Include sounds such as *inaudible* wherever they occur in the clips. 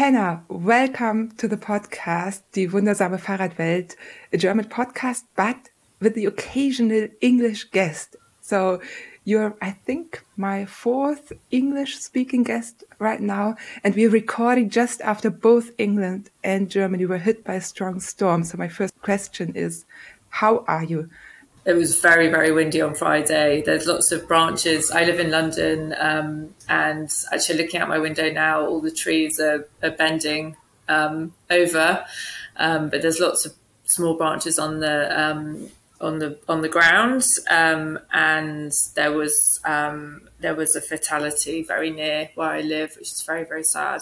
Hannah, welcome to the podcast, Die wundersame Fahrradwelt, a German podcast, but with the occasional English guest. So you're, I think, my fourth English speaking guest right now. And we're recording just after both England and Germany were hit by a strong storm. So my first question is, how are you? It was very, very windy on Friday. There's lots of branches. I live in London, um, and actually looking out my window now, all the trees are, are bending um, over, um, but there's lots of small branches on the um, on the on the ground, um, and there was um, there was a fatality very near where I live, which is very, very sad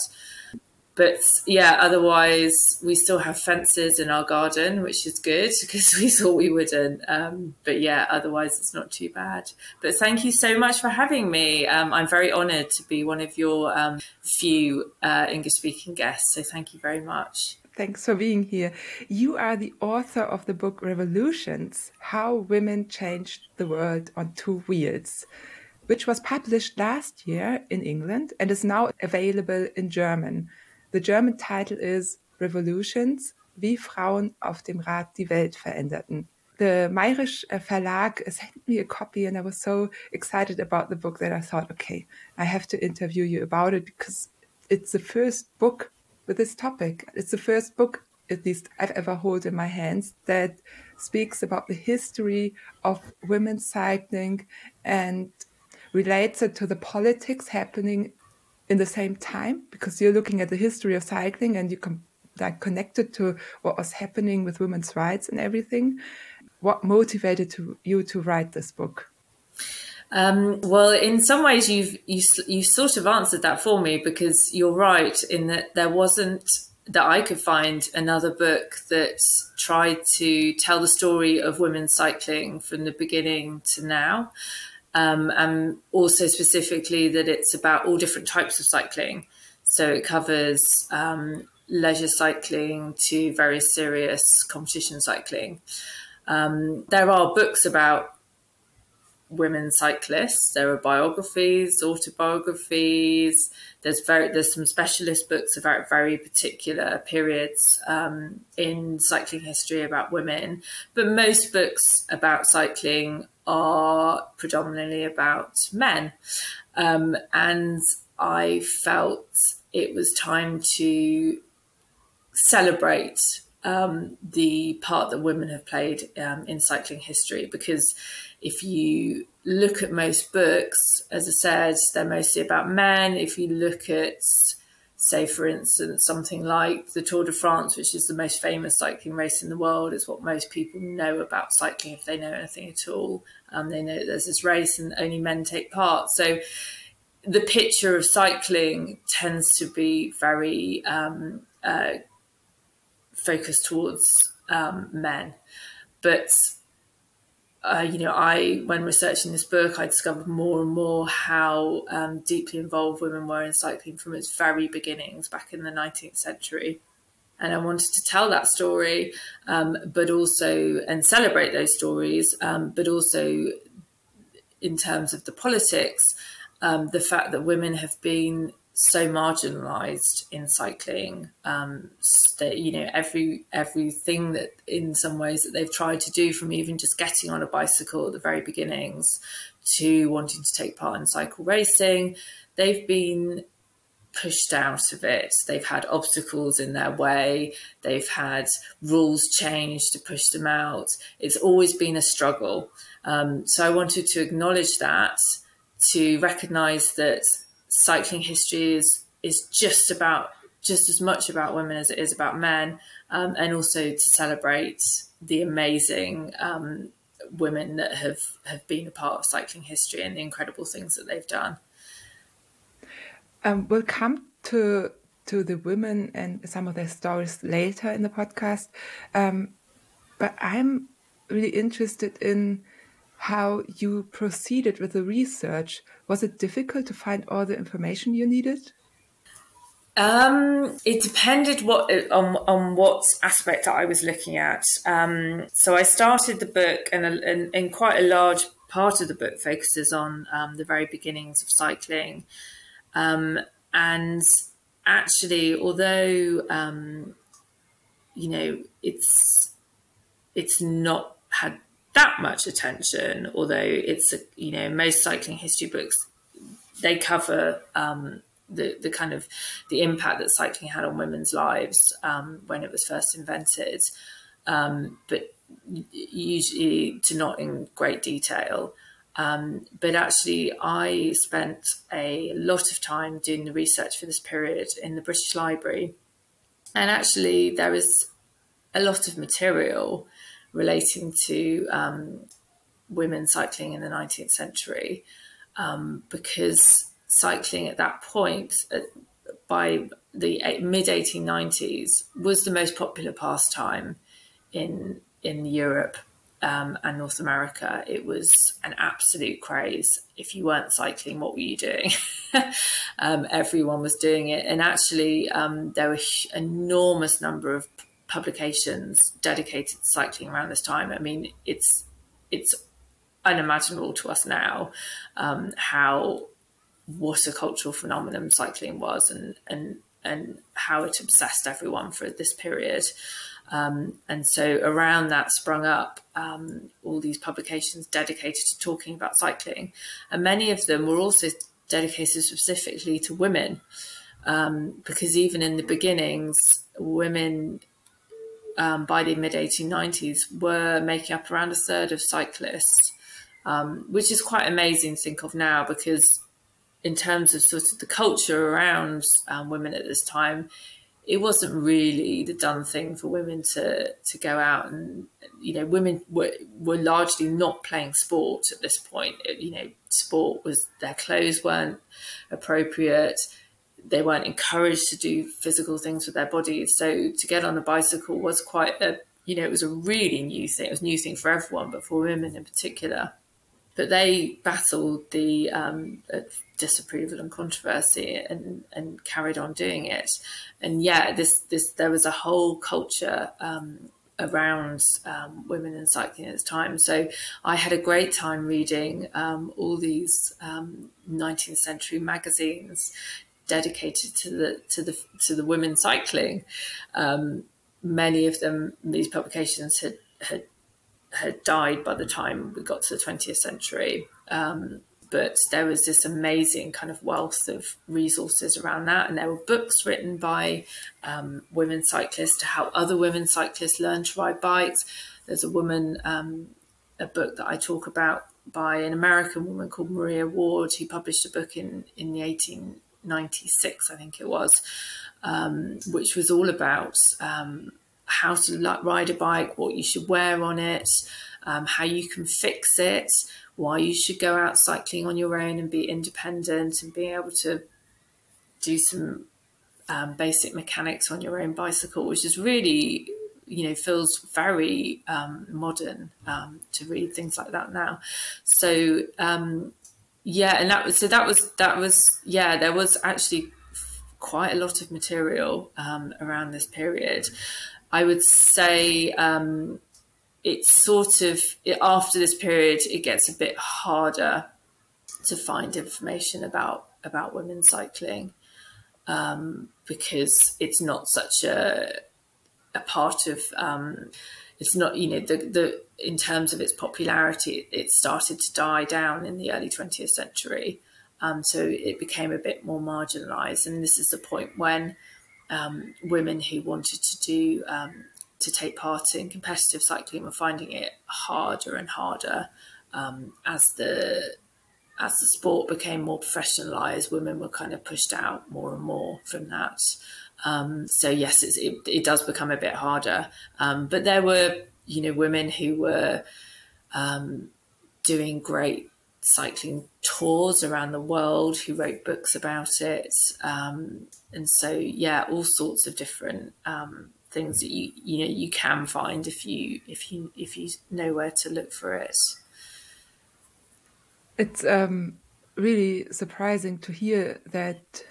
but yeah, otherwise we still have fences in our garden, which is good *laughs* because we thought we wouldn't. Um, but yeah, otherwise it's not too bad. But thank you so much for having me. Um, I'm very honoured to be one of your um, few uh, English speaking guests. So thank you very much. Thanks for being here. You are the author of the book Revolutions How Women Changed the World on Two Wheels, which was published last year in England and is now available in German. The German title is Revolutions, wie Frauen auf dem Rad die Welt veränderten. The Mairisch uh, Verlag *laughs* sent me a copy and I was so excited about the book that I thought, okay, I have to interview you about it because it's the first book with this topic. It's the first book, at least I've ever held in my hands, that speaks about the history of women's cycling and relates it to the politics happening in the same time because you're looking at the history of cycling and you can like connected to what was happening with women's rights and everything. What motivated to, you to write this book? Um, well, in some ways, you've you you sort of answered that for me because you're right in that there wasn't that I could find another book that tried to tell the story of women cycling from the beginning to now um, and also specifically that it's about all different types of cycling. So it covers um, leisure cycling to very serious competition cycling. Um, there are books about women cyclists. There are biographies, autobiographies. There's very there's some specialist books about very particular periods um, in cycling history about women. But most books about cycling are predominantly about men. Um, and I felt it was time to celebrate um, the part that women have played um, in cycling history because if you look at most books, as I said, they're mostly about men. If you look at say, for instance, something like the Tour de France, which is the most famous cycling race in the world, is what most people know about cycling if they know anything at all. Um, they know there's this race and only men take part. So the picture of cycling tends to be very um, uh, focused towards um, men. But uh, you know, I when researching this book, I discovered more and more how um, deeply involved women were in cycling from its very beginnings back in the 19th century. And I wanted to tell that story, um, but also and celebrate those stories, um, but also in terms of the politics, um, the fact that women have been so marginalized in cycling um, you know every everything that in some ways that they've tried to do from even just getting on a bicycle at the very beginnings to wanting to take part in cycle racing they've been pushed out of it. They've had obstacles in their way. They've had rules changed to push them out. It's always been a struggle. Um, so i wanted to acknowledge that to recognize that cycling history is is just about just as much about women as it is about men, um, and also to celebrate the amazing um, women that have have been a part of cycling history and the incredible things that they've done. Um, we'll come to to the women and some of their stories later in the podcast, um, but I'm really interested in how you proceeded with the research. Was it difficult to find all the information you needed? Um, it depended what on on what aspect I was looking at. Um, so I started the book, and, and, and, quite a large part of the book focuses on um, the very beginnings of cycling, um, and actually, although um, you know it's it's not had that much attention, although it's a, you know most cycling history books they cover um, the the kind of the impact that cycling had on women's lives um, when it was first invented, um, but usually to not in great detail. Um, but actually, I spent a lot of time doing the research for this period in the British Library, and actually there is a lot of material relating to um, women cycling in the 19th century. Um, because cycling at that point, uh, by the mid 1890s, was the most popular pastime in in Europe um, and North America. It was an absolute craze. If you weren't cycling, what were you doing? *laughs* um, everyone was doing it, and actually, um, there were an enormous number of publications dedicated to cycling around this time. I mean, it's it's unimaginable to us now um, how what a cultural phenomenon cycling was and and and how it obsessed everyone for this period. Um, and so around that sprung up um, all these publications dedicated to talking about cycling. And many of them were also dedicated specifically to women, um, because even in the beginnings, women um, by the mid 1890s were making up around a third of cyclists, um, which is quite amazing to think of now because in terms of sort of the culture around um, women at this time, it wasn't really the done thing for women to to go out and you know women were were largely not playing sport at this point. It, you know, sport was their clothes weren't appropriate. They weren't encouraged to do physical things with their bodies. So to get on a bicycle was quite a you know it was a really new thing. It was a new thing for everyone, but for women in particular. But they battled the um, disapproval and controversy and, and carried on doing it. And yeah, this this there was a whole culture um, around um, women in cycling at the time. So I had a great time reading um, all these 19th um, century magazines dedicated to the to the to the women cycling. Um, many of them, these publications had had had died by the time we got to the 20th century. But there was this amazing kind of wealth of resources around that. And there were books written by um, women cyclists to help other women cyclists learn to ride bikes. There's a woman, um, a book that I talk about by an American woman called Maria Ward, who published a book in, in the 1896, I think it was, um, which was all about um, how to ride a bike, what you should wear on it, um, how you can fix it, why you should go out cycling on your own and be independent and be able to do some um, basic mechanics on your own bicycle, which is really, you know, feels very um, modern um, to read things like that now. So um, yeah, and that was so that was that was yeah, there was actually quite a lot of material um, around this period. I would say um, it's sort of after this period it gets a bit harder to find information about about women cycling um, because it's not such a a part of um, it's not you know the the in terms of its popularity it started to die down in the early 20th century. Um, so it became a bit more marginalized. And this is the point when um, women who wanted to do um, to take part in competitive cycling were finding it harder and harder um, as the as the sport became more professionalized. Women were kind of pushed out more and more from that. Um, so yes, it, it does become a bit harder. Um, but there were you know women who were um, doing great cycling tours around the world who wrote books about it. Um, and so, yeah, all sorts of different um, things that you you know you can find if you if you if you know where to look for it. It's um, really surprising to hear that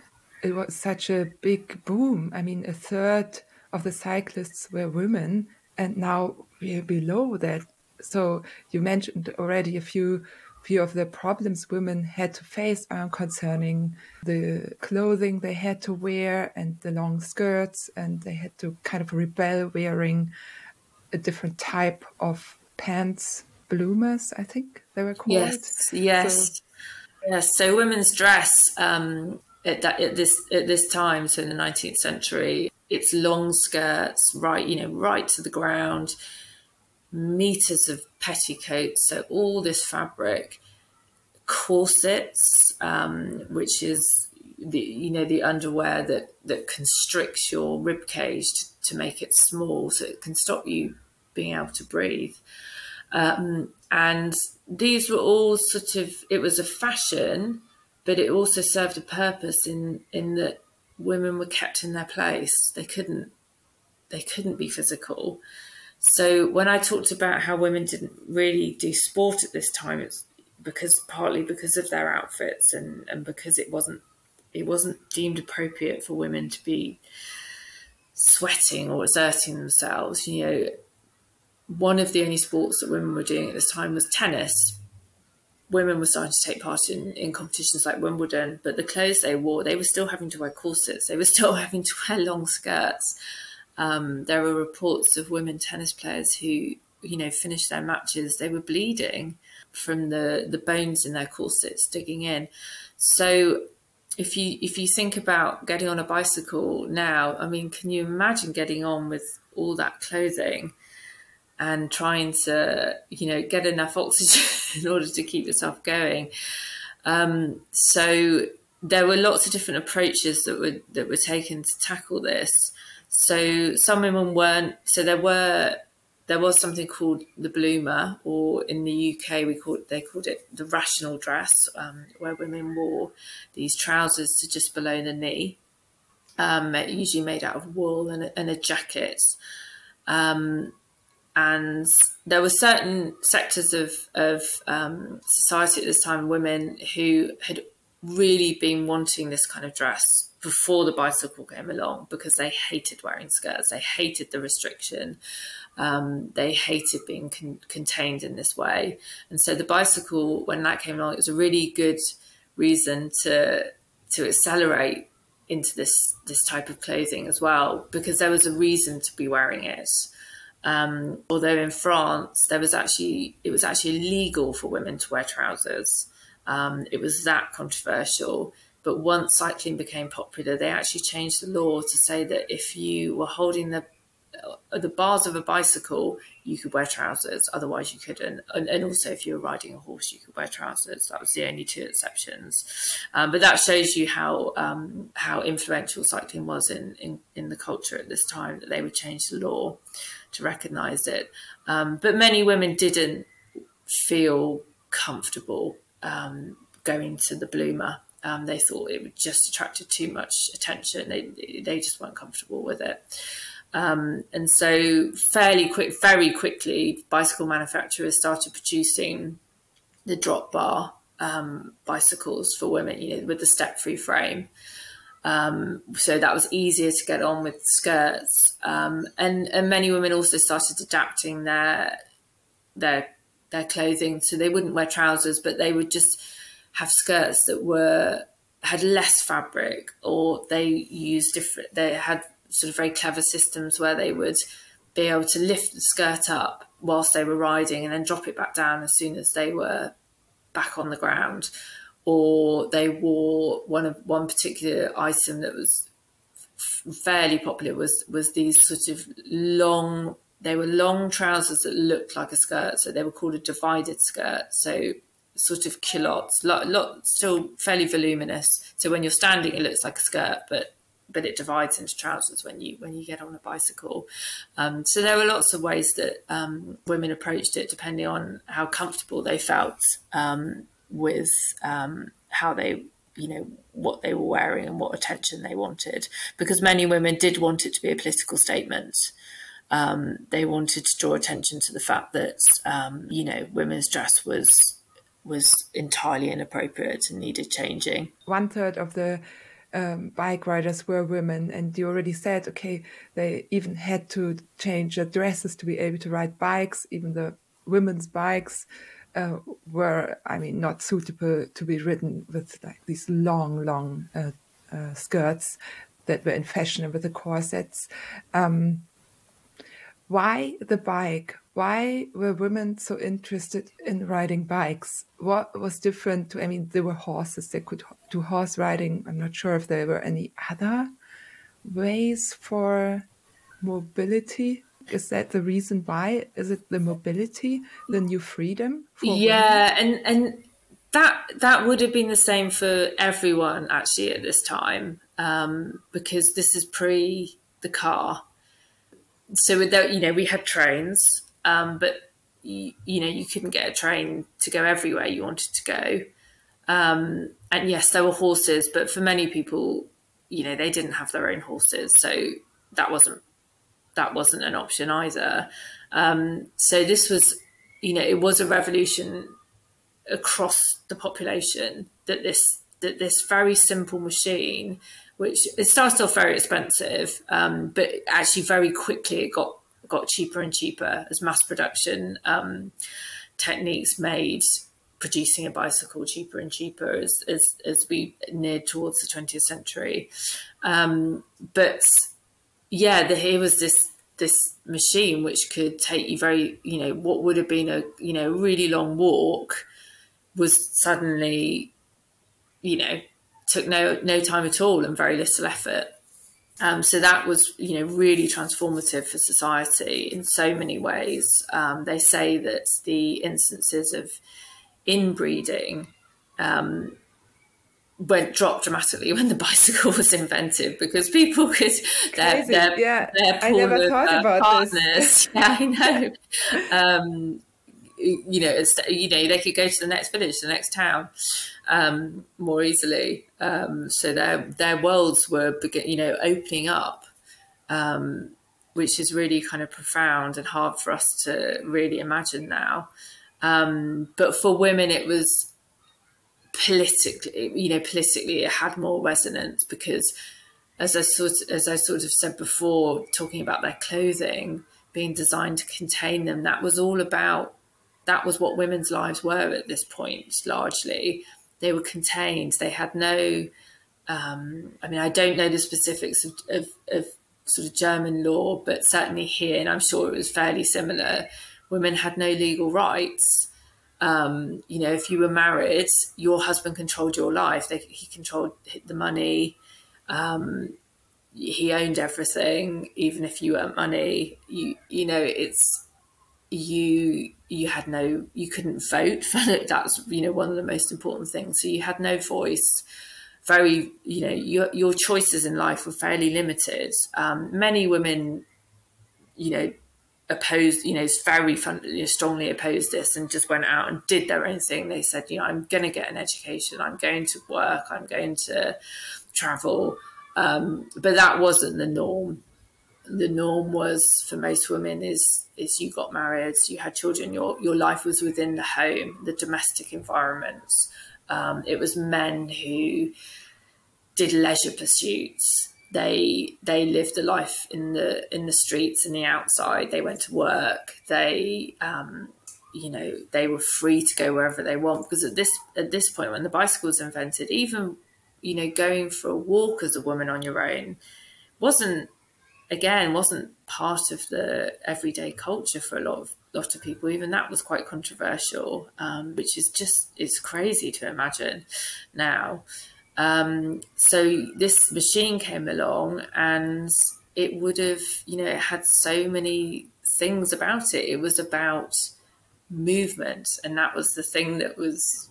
it was such a big boom. I mean, a third of the cyclists were women, and now we're below that. So you mentioned already a few few of the problems women had to face um, concerning the clothing they had to wear and the long skirts, and they had to kind of rebel wearing a different type of pants, bloomers, I think they were called. Yes, yes, so, yes. So women's dress um, at, that, at this at this time, so in the nineteenth century, it's long skirts, right, you know, right to the ground, meters of petticoats, so all this fabric, corsets, um, which is the you know the underwear that that constricts your rib cage to, to make it small, so it can stop you being able to breathe. Um, and these were all sort of it was a fashion, but it also served a purpose in in that women were kept in their place. They couldn't they couldn't be physical. So when I talked about how women didn't really do sport at this time, it's because partly because of their outfits and, and because it wasn't it wasn't deemed appropriate for women to be sweating or exerting themselves. You know, one of the only sports that women were doing at this time was tennis. Women were starting to take part in, in competitions like Wimbledon, but the clothes they wore, they were still having to wear corsets. They were still *laughs* having to wear long skirts. Um, there were reports of women tennis players who, you know, finished their matches. They were bleeding from the the bones in their corsets digging in. So if you if you think about getting on a bicycle now, I mean, can you imagine getting on with all that clothing and trying to you know get enough oxygen *laughs* in order to keep yourself going? Um, so there were lots of different approaches that were that were taken to tackle this. So some women weren't. So there were there was something called the bloomer, or in the UK we called they called it the rational dress, um, where women wore these trousers to just below the knee, um, usually made out of wool and a, and a jacket. Um, and there were certain sectors of of um, society at this time, women who had really been wanting this kind of dress before the bicycle came along because they hated wearing skirts, they hated the restriction, um, they hated being con- contained in this way. And so the bicycle, when that came along, it was a really good reason to to accelerate into this this type of clothing as well because there was a reason to be wearing it. Um, although in France there was actually it was actually illegal for women to wear trousers. Um, it was that controversial but once cycling became popular, they actually changed the law to say that if you were holding the uh, the bars of a bicycle, you could wear trousers. Otherwise, you couldn't. And, and, also, if you were riding a horse, you could wear trousers. That was the only two exceptions. Um, but that shows you how um, how influential cycling was in, in, in the culture at this time that they would change the law to recognise it. Um, but many women didn't feel comfortable um, going to the bloomer um, they thought it would just attracted too much attention. They they just weren't comfortable with it. Um, and so, fairly quick, very quickly, bicycle manufacturers started producing the drop bar um, bicycles for women, you know, with the step-free frame. Um, so that was easier to get on with skirts, um, and and many women also started adapting their their their clothing so they wouldn't wear trousers, but they would just have skirts that were had less fabric or they used different they had sort of very clever systems where they would be able to lift the skirt up whilst they were riding and then drop it back down as soon as they were back on the ground. Or they wore one of one particular item that was fairly popular was was these sort of long they were long trousers that looked like a skirt so they were called a divided skirt. So sort of culottes, lot, lot, still fairly voluminous. So when you're standing, it looks like a skirt, but but it divides into trousers when you when you get on a bicycle. Um, so there were lots of ways that um, women approached it, depending on how comfortable they felt um, with um, how they, you know, what they were wearing and what attention they wanted. Because many women did want it to be a political statement. Um, they wanted to draw attention to the fact that um, you know women's dress was was entirely inappropriate and needed changing. One third of the um, bike riders were women, and you already said, okay, they even had to change their dresses to be able to ride bikes, even the women's bikes. uh, were, I mean, not suitable to be ridden with like these long, long uh, uh, skirts that were in fashion and with the corsets. Um, why the bike? Why were women so interested in riding bikes? What was different to, I mean, there were horses, they could do horse riding. I'm not sure if there were any other ways for mobility. Is that the reason why? Is it the mobility, the new freedom? yeah, women? and and that that would have been the same for everyone actually at this time um, because this is pre the car. So with that, you know, we had trains, um, but you, you, know, you couldn't get a train to go everywhere you wanted to go. Um, and yes, there were horses, but for many people, you know, they didn't have their own horses, so that wasn't that wasn't an option either. Um, so this was, you know, it was a revolution across the population that this that this very simple machine, which it started off very expensive, um, but actually very quickly it got got cheaper and cheaper as mass production um, techniques made producing a bicycle cheaper and cheaper as as, as we neared towards the 20th century. Um, but yeah, the, here was this this machine which could take you very, you know, what would have been a you know really long walk was suddenly, you know, took no no time at all and very little effort. Um, so that was, you know, really transformative for society in so many ways. Um, they say that the instances of inbreeding um, went dropped dramatically *laughs* when the bicycle was invented because people *laughs* could their, their, yeah their I never thought uh, about partners. this. *laughs* yeah, I know. You know, you know, they could go to the next village, the next town, um, more easily. Um, so their their worlds were, you know, opening up, um, which is really kind of profound and hard for us to really imagine now. Um, but for women, it was politically, you know, politically it had more resonance because, as I sort as I sort of said before, talking about their clothing being designed to contain them, that was all about that was what women's lives were at this point largely. They were contained. They had no. Um, I mean, I don't know the specifics of, of, of sort of German law, but certainly here, and I'm sure it was fairly similar. Women had no legal rights um, you know, if you were married, your husband controlled your life. They, he controlled the money. Um, he owned everything. Even if you earned money, you you know, it's you you had no you couldn't vote. for That's you know one of the most important things. So you had no voice. Very, you know, your your choices in life were fairly limited. Um, many women, you know, opposed, you know, very fun, you know, strongly opposed this and just went out and did their own thing. They said, you know, I'm going to get an education, I'm going to work, I'm going to travel. Um, but that wasn't the norm. The norm was for most women is is you got married, you had children, your your life was within the home, the domestic environment. Um, it was men who did leisure pursuits. They they lived a life in the in the streets and the outside. They went to work. They um, you know they were free to go wherever they want. Because at this at this point when the bicycle was invented even you know going for a walk as a woman on your own wasn't again wasn't part of the everyday culture for a lot of lot of people. Even that was quite controversial um, which is just it's crazy to imagine now. Um, so this machine came along and it would have, you know, it had so many things about it. It was about movement, and that was the thing that was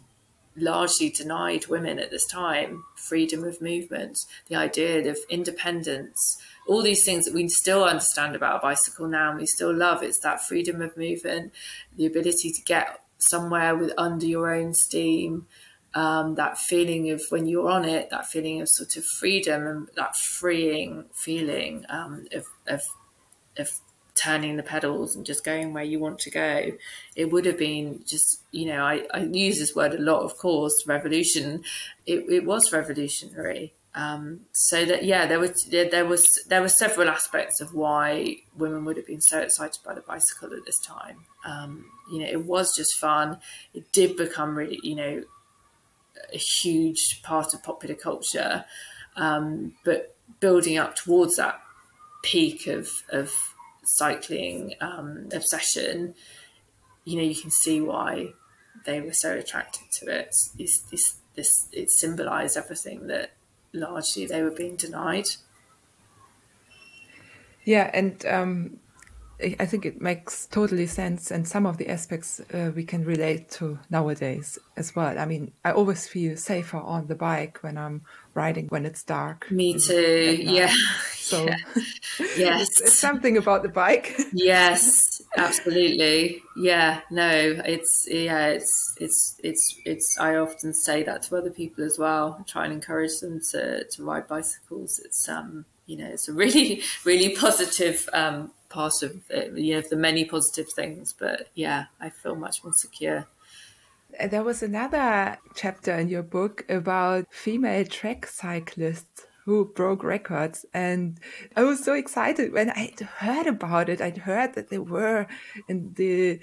largely denied women at this time freedom of movement, the idea of independence, all these things that we still understand about a bicycle now and we still love. It's that freedom of movement, the ability to get somewhere with under your own steam, um, that feeling of when you're on it, that feeling of sort of freedom and that freeing feeling um, of, of, of turning the pedals and just going where you want to go. It would have been just, you know, I, I use this word a lot, of course, revolution. It, it was revolutionary. Um, so that yeah, there was there was there were several aspects of why women would have been so excited by the bicycle at this time. Um, you know, it was just fun. It did become really you know a huge part of popular culture, um, but building up towards that peak of of cycling um, obsession, you know, you can see why they were so attracted to it. It's, it's, this it symbolized everything that largely they were being denied. Yeah, and um, I think it makes totally sense, and some of the aspects uh, we can relate to nowadays as well. I mean, I always feel safer on the bike when I'm riding when it's dark. Me too. Yeah. *laughs* So, yeah. *laughs* yes, it's, it's, something about the bike. *laughs* yes, absolutely. Yeah. No, it's yeah, it's it's it's it's. I often say that to other people as well. I try and encourage them to to ride bicycles. It's um you know it's a really *laughs* really positive um part of it, you know the many positive things. But yeah, I feel much more secure. There was another chapter in your book about female track cyclists who broke records. And I was so excited when I heard about it. I'd heard that there were in the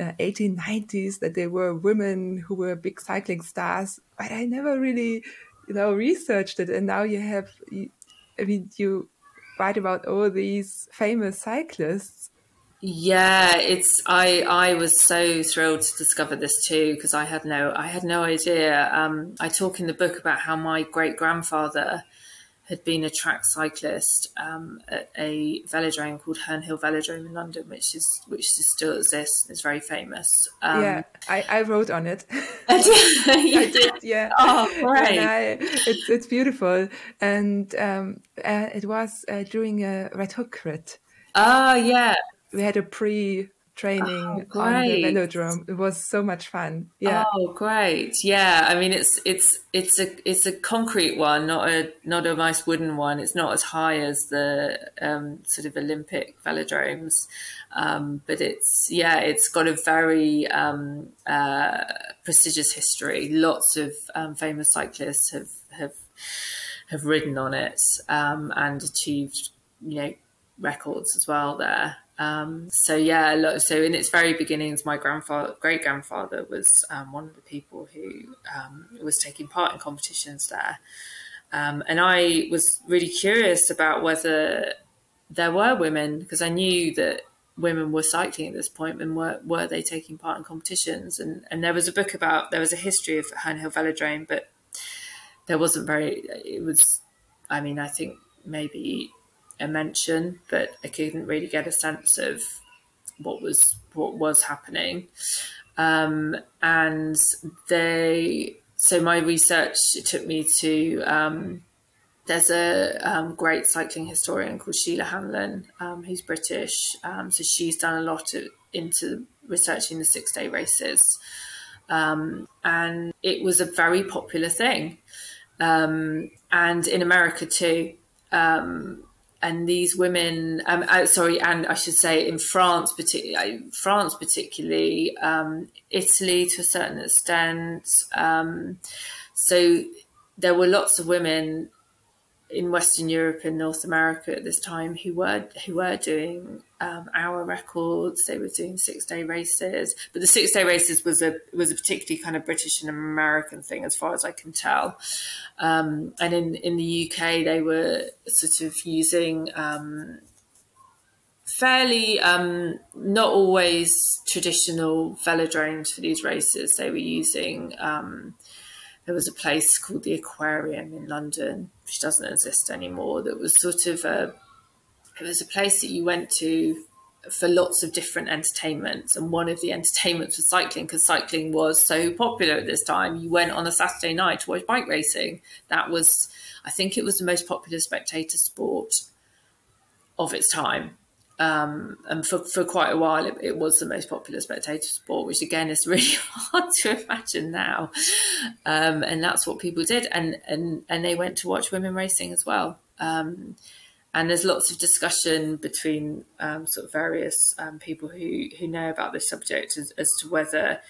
uh, 1890s that there were women who were big cycling stars, but I never really, you know, researched it. And now you have, I mean, you write about all these famous cyclists. Yeah, it's I I was so thrilled to discover this too because I had no I had no idea. Um, I talk in the book about how my great grandfather had been a track cyclist um, at a velodrome called Herne Hill Velodrome in London, which is which still exists. It's very famous. Um, yeah, I, I wrote on it. *laughs* *laughs* I did, yeah. Oh, great! I, it's it's beautiful, and um, uh, it was uh, during a Red Hook crit. Oh yeah, we had a pre training oh, on the velodrome. It was so much fun. Yeah. Oh, great! Yeah, I mean, it's it's it's a it's a concrete one, not a not a nice wooden one. It's not as high as the um, sort of Olympic velodromes, um, but it's yeah, it's got a very um, uh, prestigious history. Lots of um, famous cyclists have have have ridden on it um, and achieved you know records as well there. Um, so yeah, so in its very beginnings, my grandfather, great grandfather, was um, one of the people who um, was taking part in competitions there, um, and I was really curious about whether there were women because I knew that women were cycling at this point, and were were they taking part in competitions? And and there was a book about there was a history of Herne Hill Velodrome, but there wasn't very. It was, I mean, I think maybe a mention, but I couldn't really get a sense of what was what was happening. Um, and they, so my research took me to. Um, there's a um, great cycling historian called Sheila Hanlon, um, who's British. Um, so she's done a lot of, into researching the six day races. Um, and it was a very popular thing. and in America too. Um, and these women, um, sorry, and I should say in France, particularly, uh, France particularly, um, Italy to a certain extent. Um, so there were lots of women in Western Europe and North America at this time who were who were doing um, hour records. They were doing six day races, but the six day races was a was a particularly kind of British and American thing, as far as I can tell. Um, and in in the UK, they were sort of using. Um, fairly um, not always traditional velodromes for these races. They were using um, there was a place called the Aquarium in London, which doesn't exist anymore. That was sort of a it was a place that you went to for lots of different entertainments, and one of the entertainments was cycling because cycling was so popular at this time. You went on a Saturday night to watch bike racing. That was, I think, it was the most popular spectator sport of its time. Um, and for, for quite a while, it, it, was the most popular spectator sport, which again is *laughs* really hard to imagine now. Um, and that's what people did, and and and they went to watch women racing as well. Um, and there's lots of discussion between um, sort of various um, people who who know about this subject as, as, to whether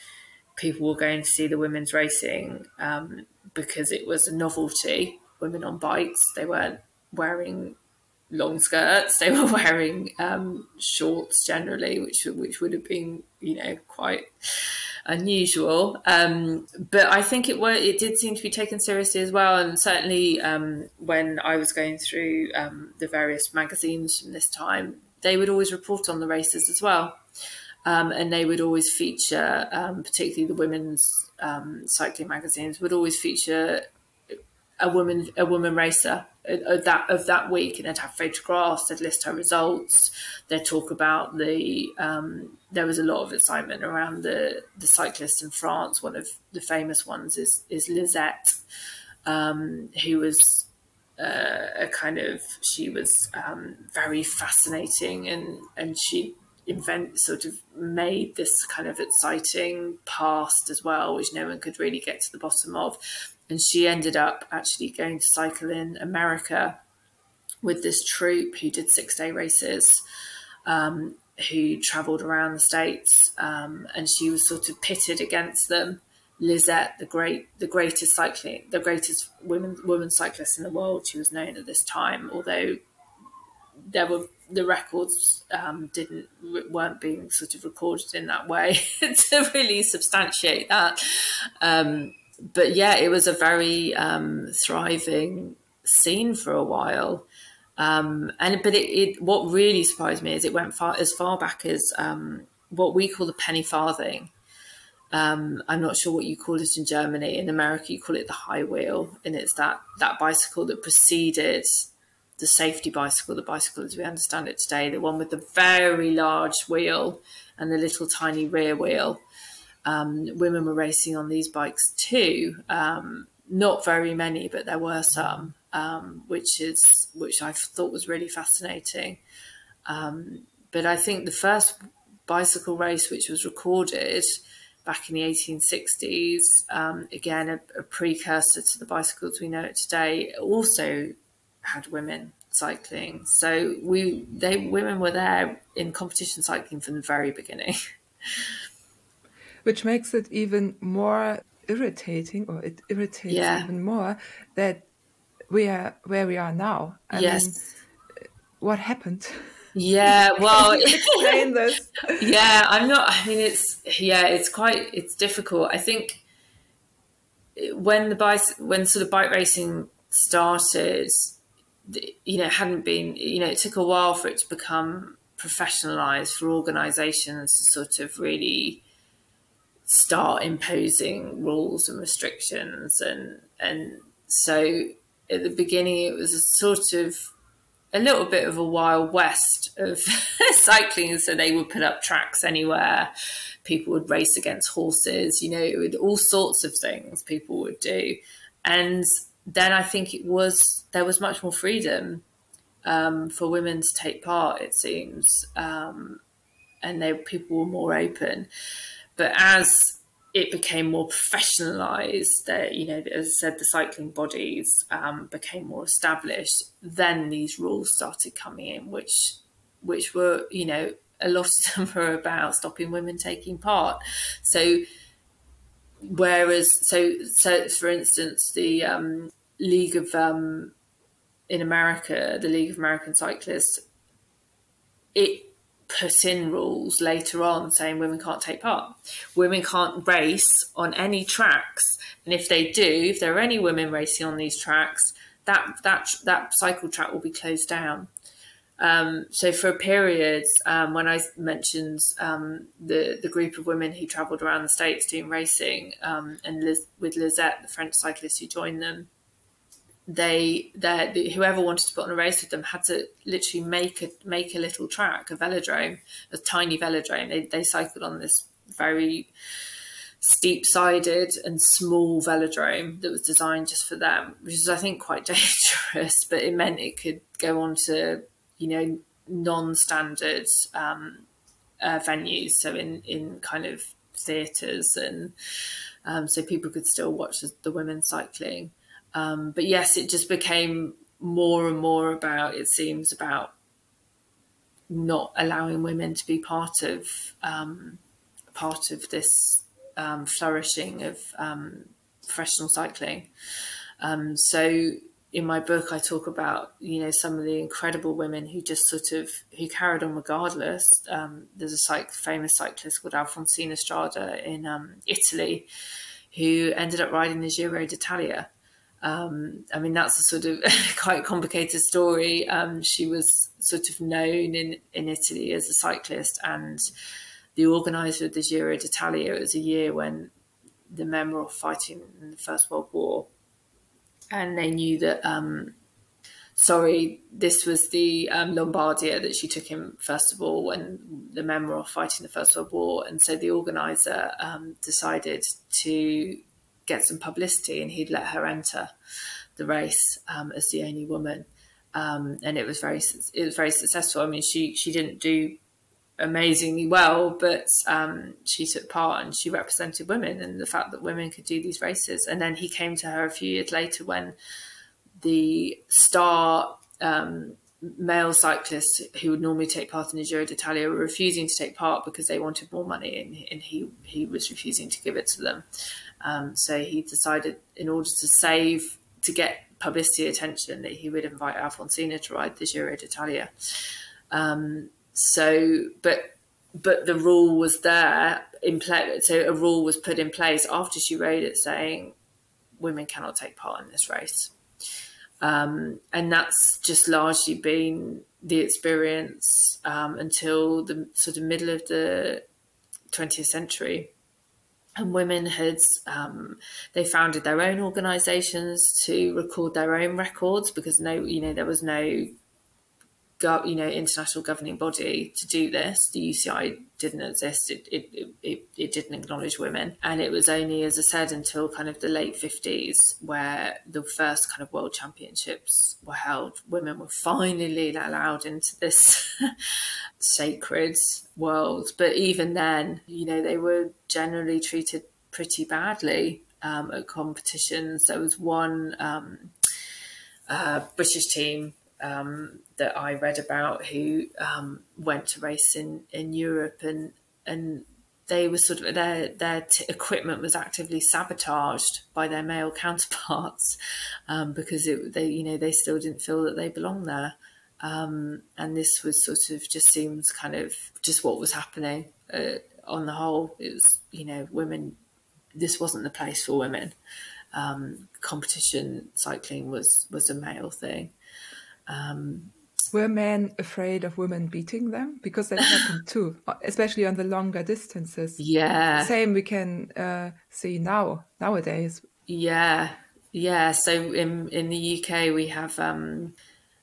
people were going to see the women's racing um, because it was a novelty women on bikes. They weren't wearing long skirts. They were wearing um, shorts generally, which which would have been you know quite unusual. Um, but I think it were it did seem to be taken seriously as well. And certainly um, when I was going through um, the various magazines from this time, they would always report on the races as well. Um, and they would always feature, um, particularly the women's cycling magazines, would always feature a woman a woman racer of that of that week, and they'd have photographs. They'd list her results. They'd talk about the. Um, there was a lot of excitement around the the cyclists in France. One of the famous ones is is Lisette, um, who was uh, a kind of she was um, very fascinating, and and she invent sort of made this kind of exciting past as well, which no one could really get to the bottom of and she ended up actually going to cycle in America with this troupe who did six day races, um, who travelled around the states, um, and she was sort of pitted against them. Lisette, the great, the greatest cycling, the greatest women woman cyclist in the world, she was known at this time. Although there were the records um, didn't weren't being sort of recorded in that way *laughs* to really substantiate that. Um, but yeah, it was a very um, thriving scene for a while. Um, and but it, it, what really surprised me is it went far as far back as um, what we call the penny farthing. Um, I'm not sure what you call it in Germany. In America, you call it the high wheel, and it's that that bicycle that preceded the safety bicycle, the bicycle as we understand it today, the one with the very large wheel and the little tiny rear wheel um, women were racing on these bikes too. Um, not very many, but there were some, um, which is which I thought was really fascinating. Um, but I think the first bicycle race, which was recorded back in the 1860s, um, again a, a precursor to the bicycles we know today, also had women cycling. So we they women were there in competition cycling from the very beginning. *laughs* which makes it even more irritating, or it irritates yeah. even more that we are where we are now. I yes. Mean, what happened? Yeah, *laughs* well, explain *laughs* this. Yeah, I'm not. I mean, it's yeah, it's quite it's difficult. I think when the bike when sort of bike racing started, you know, it hadn't been. You know, it took a while for it to become professionalized for organizations to sort of really start imposing rules and restrictions and and so at the beginning it was a sort of a little bit of a wild west of *laughs* cycling so they would put up tracks anywhere. People would race against horses you know it would all sorts of things people would do. And then i think it was there was much more freedom um, for women to take part it seems um, and they people were more open but as it became more professionalized, that you know, as I said, the cycling bodies um, became more established. Then these rules started coming in, which which were you know a lot of them *laughs* were about stopping women taking part. So whereas so so for instance the um, League of um, in America, the League of American Cyclists, it put in rules later on saying women can't take part. Women can't race on any tracks, and if they do, if there are any women racing on these tracks, that that that cycle track will be closed down. Um, so for a period, um, when I mentioned um, the the group of women who travelled around the states doing racing, um, and Liz, with Lisette, the French cyclist who joined them, they that whoever wanted to put on a race with them had to literally make a make a little track, a velodrome, a tiny velodrome. They they cycled on this very steep sided and small velodrome that was designed just for them, which is I think quite *laughs* dangerous, but it meant it could go on to, you know, non standard um, uh, venues. So in, in kind of theatres and um, so people could still watch the women cycling. Um, but yes, it just became more and more about, it seems, about not allowing women to be part of um, part of this um, flourishing of um, professional cycling. Um, so in my book, I talk about you know some of the incredible women who just sort of who carried on regardless. Um, there's a cyc- famous cyclist called Alfonsina Strada in Italy who ended up riding the Giro d'Italia. Um, I mean, that's a sort of *laughs* quite complicated story. Um, she was sort of known in, in Italy as a cyclist, and the organizer of the Giro d'Italia. It was a year when the men were fighting in the First World War and they knew that um, sorry, this was the um, Lombardia that she took in first of all when the men were off fighting the First World War, and so the organizer um, decided to get some publicity, and he'd let her enter the race um, as the only woman, um, and it was very it was very successful. I mean, she she didn't do amazingly well, but um, she took part and she represented women and the fact that women could do these races. And then he came to her a few years later when the star um, male cyclists who would normally take part in the Giro d'Italia were refusing to take part because they wanted more money and, and he, he was refusing to give it to them. Um, so he decided in order to save, to get publicity attention, that he would invite Alfonsina to ride the Giro d'Italia. Um, so, but but the rule was there in place. So a rule was put in place after she rode it, saying women cannot take part in this race, um, and that's just largely been the experience um, until the sort of middle of the 20th century. And women had um, they founded their own organisations to record their own records because no, you know, there was no you know international governing body to do this. The UCI didn't exist. It, it it, it didn't acknowledge women, and it was only, as I said, until kind of the late fifties where the first kind of world championships were held. Women were finally allowed into this *laughs* sacred world, but even then, you know, they were generally treated pretty badly um, at competitions. There was one. Um, uh, British team um, that I read about who um, went to race in, in Europe and and they were sort of their their t- equipment was actively sabotaged by their male *laughs* counterparts um, because it, they you know they still didn't feel that they belonged there. Um, and this was sort of just seems kind of just what was happening uh, on the whole. It was you know women this wasn't the place for women. Um, competition cycling was was a male thing. Um, were men afraid of women beating them? Because that happened *laughs* too, especially on the longer distances. Yeah. Same we can uh, see now, nowadays. Yeah. Yeah. So in, in the UK, we have um,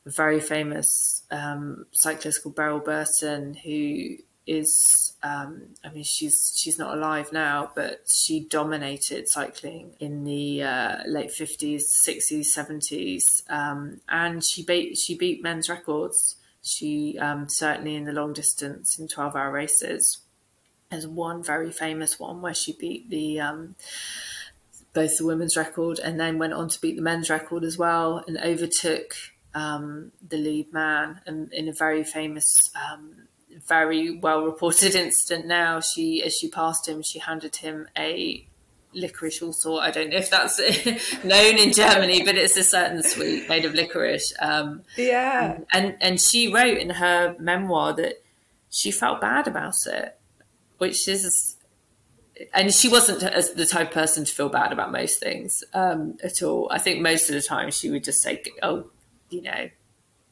a very famous um, cyclist called Beryl Burton who is um, I mean she's she's not alive now, but she dominated cycling in the uh, late fifties, sixties, seventies, um, and she beat she beat men's records. She um, certainly in the long distance in twelve hour races. There's one very famous one where she beat the um, both the women's record and then went on to beat the men's record as well and overtook um, the lead man and in a very famous um, very well reported *laughs* incident now. She, as she passed him, she handed him a licorice all sort. I don't know if that's *laughs* known in Germany, but it's a certain sweet made of licorice. Um, yeah. And and she wrote in her memoir that she felt bad about it, which is. And she wasn't the type of person to feel bad about most things um, at all. I think most of the time she would just say, "Oh, you know,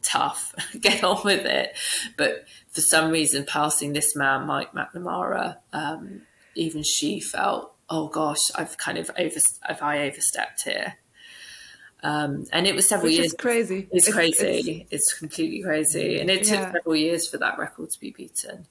tough, *laughs* get on with it. But for some reason, passing this man, Mike McNamara, um, even she felt, oh gosh, I've kind of over, have I overstepped here? Um, and it was several Which years. It's crazy. It's, it's crazy. It's, it's, completely crazy, and it took yeah. several years for that record to be beaten.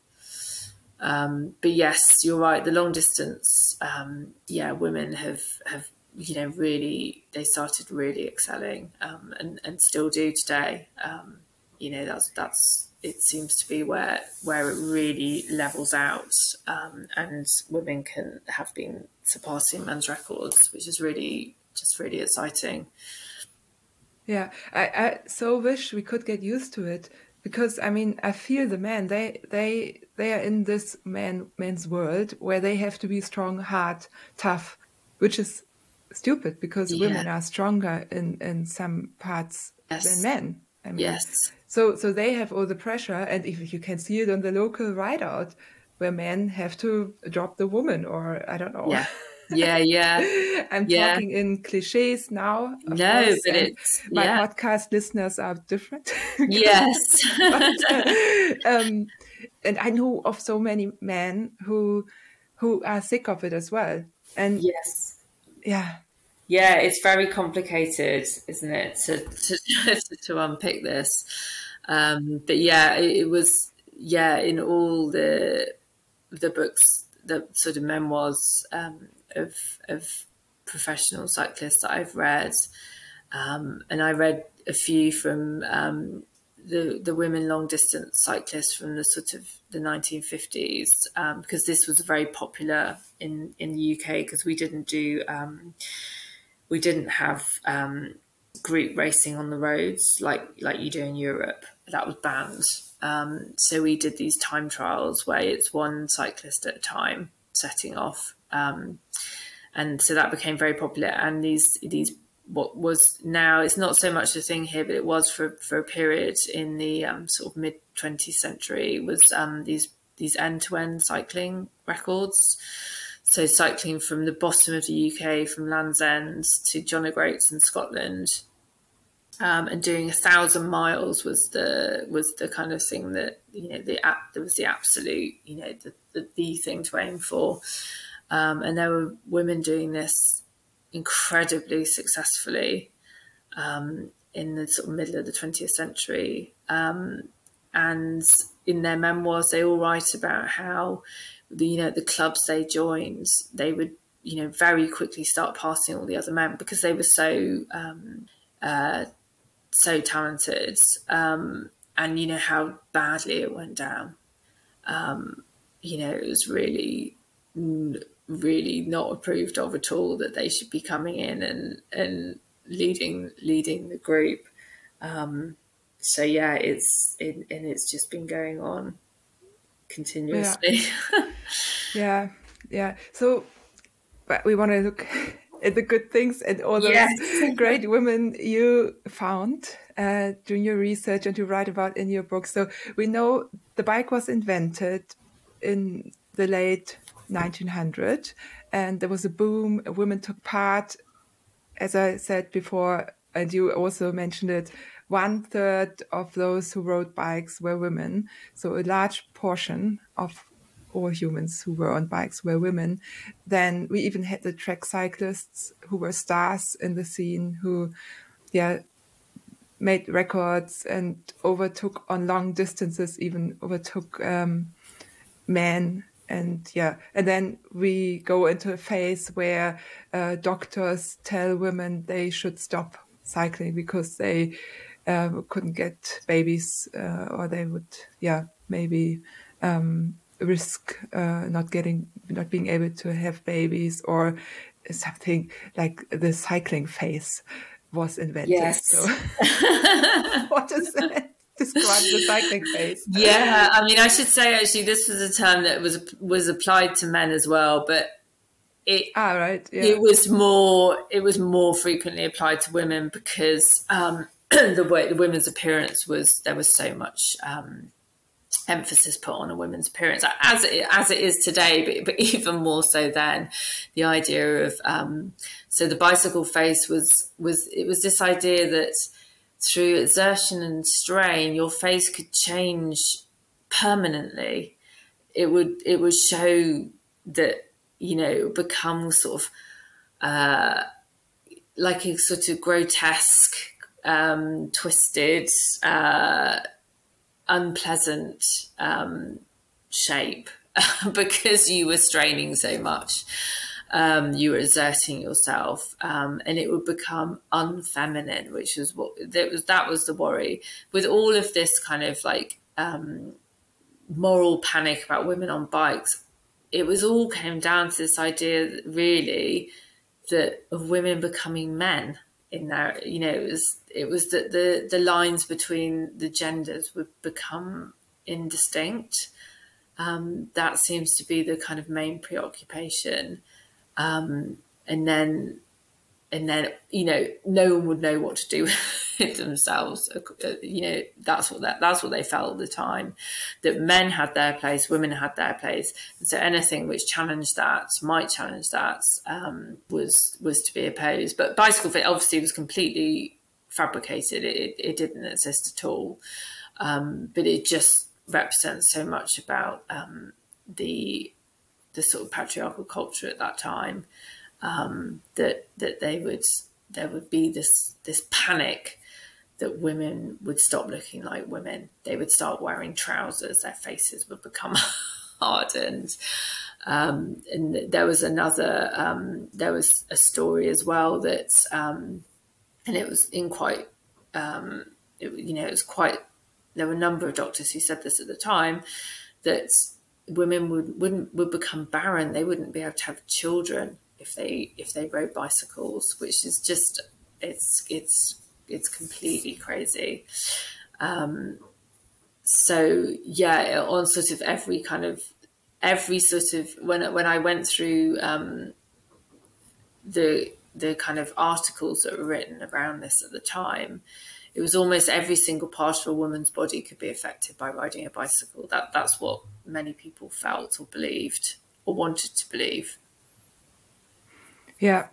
Um, but yes, you're right. The long distance, um, yeah, women have have you know, really, they started really excelling um, and, and still do today. Um, you know, that's, that's, it seems to be where, where it really levels out um, and women can have been surpassing men's records, which is really, just really exciting. Yeah, I, I so wish we could get used to it because I mean I feel the men they they they are in this man men's world where they have to be strong, hard, tough, which is stupid because yeah. women are stronger in in some parts yes. than men. I mean, yes. So so they have all the pressure, and if you can see it on the local rideout, where men have to drop the woman, or I don't know. Yeah. Yeah, yeah. *laughs* I'm yeah. talking in cliches now. No, course, but it's my yeah. podcast listeners are different. *laughs* yes. *laughs* but, uh, um, and I know of so many men who who are sick of it as well. And yes, yeah, yeah, it's very complicated, isn't it, to to, *laughs* to unpick this? Um, but yeah, it, it was yeah in all the the books, the sort of memoirs um, of of professional cyclists that I've read, um, and I read a few from um, the the women long distance cyclists from the sort of the 1950s um, because this was very popular in in the UK because we didn't do um, we didn't have um, group racing on the roads like like you do in Europe. That was banned. Um, so we did these time trials where it's one cyclist at a time setting off. Um, and so that became very popular. And these these what was now it's not so much a thing here, but it was for for a period in the um, sort of mid 20th century was um, these these end to end cycling records. So cycling from the bottom of the UK, from Land's End to John O'Groats in Scotland, um, and doing a thousand miles was the was the kind of thing that you know the app there was the absolute you know the the, the thing to aim for, um, and there were women doing this incredibly successfully um, in the sort of middle of the 20th century. Um, and in their memoirs, they all write about how the you know the clubs they joined, they would you know very quickly start passing all the other men because they were so um, uh, so talented, um, and you know how badly it went down. Um, you know, it was really really not approved of at all that they should be coming in and and leading leading the group. Um, so yeah, it's it, and it's just been going on continuously. Yeah, *laughs* yeah. yeah. So, but we want to look at the good things and all those yes. *laughs* great women you found uh, doing your research and to write about in your book. So we know the bike was invented in the late 1900 and there was a boom women took part as i said before and you also mentioned it one third of those who rode bikes were women so a large portion of all humans who were on bikes were women then we even had the track cyclists who were stars in the scene who yeah made records and overtook on long distances even overtook um, men and yeah. And then we go into a phase where uh, doctors tell women they should stop cycling because they uh, couldn't get babies uh, or they would yeah maybe um, risk uh, not getting not being able to have babies or something like the cycling face was invented yes. so *laughs* what is that describe the cycling face. Yeah, I mean, I should say actually, this was a term that was was applied to men as well, but it ah, right, yeah. it was more it was more frequently applied to women because um, *clears throat* the way the women's appearance was there was so much um, emphasis put on a woman's appearance as it, as it is today, but, but *laughs* even more so then. The idea of um, so the bicycle face was was it was this idea that through exertion and strain, your face could change permanently. It would it would show that you know become sort of uh, like a sort of grotesque, um, twisted, uh, unpleasant um, shape *laughs* because you were straining so much um, you were exerting yourself, um, and it would become unfeminine, which was what that was. That was the worry with all of this kind of like um, moral panic about women on bikes. It was all came down to this idea, really, that of women becoming men in there. You know, it was it was that the the lines between the genders would become indistinct. Um, that seems to be the kind of main preoccupation. Um, and then and then you know no one would know what to do *laughs* with themselves. Uh, you know that's what that that's what they felt at the time that men had their place women had their place. And so anything which challenged that might challenge that um, was was to be opposed. But bicycle fit obviously was completely fabricated. It, it didn't exist at all. Um, but it just represents so much about um, the the sort of patriarchal culture at that time um, that that they would there would be this this panic that women would stop looking like women. They would start wearing trousers. Their faces would become *laughs* hardened. Um, and there was another. Um, there was a story as well that, um, and it was in quite. Um, it, you know, it was quite. There were a number of doctors who said this at the time that women would wouldn't would become barren. They wouldn't be able to have children if they if they rode bicycles, which is just it's it's it's completely crazy. Um, so yeah, on sort of every kind of every sort of when when I went through um, the the kind of articles that were written around this at the time, it was almost every single part of a woman's body could be affected by riding a bicycle. That that's what many people felt or believed or wanted to believe. Yeah,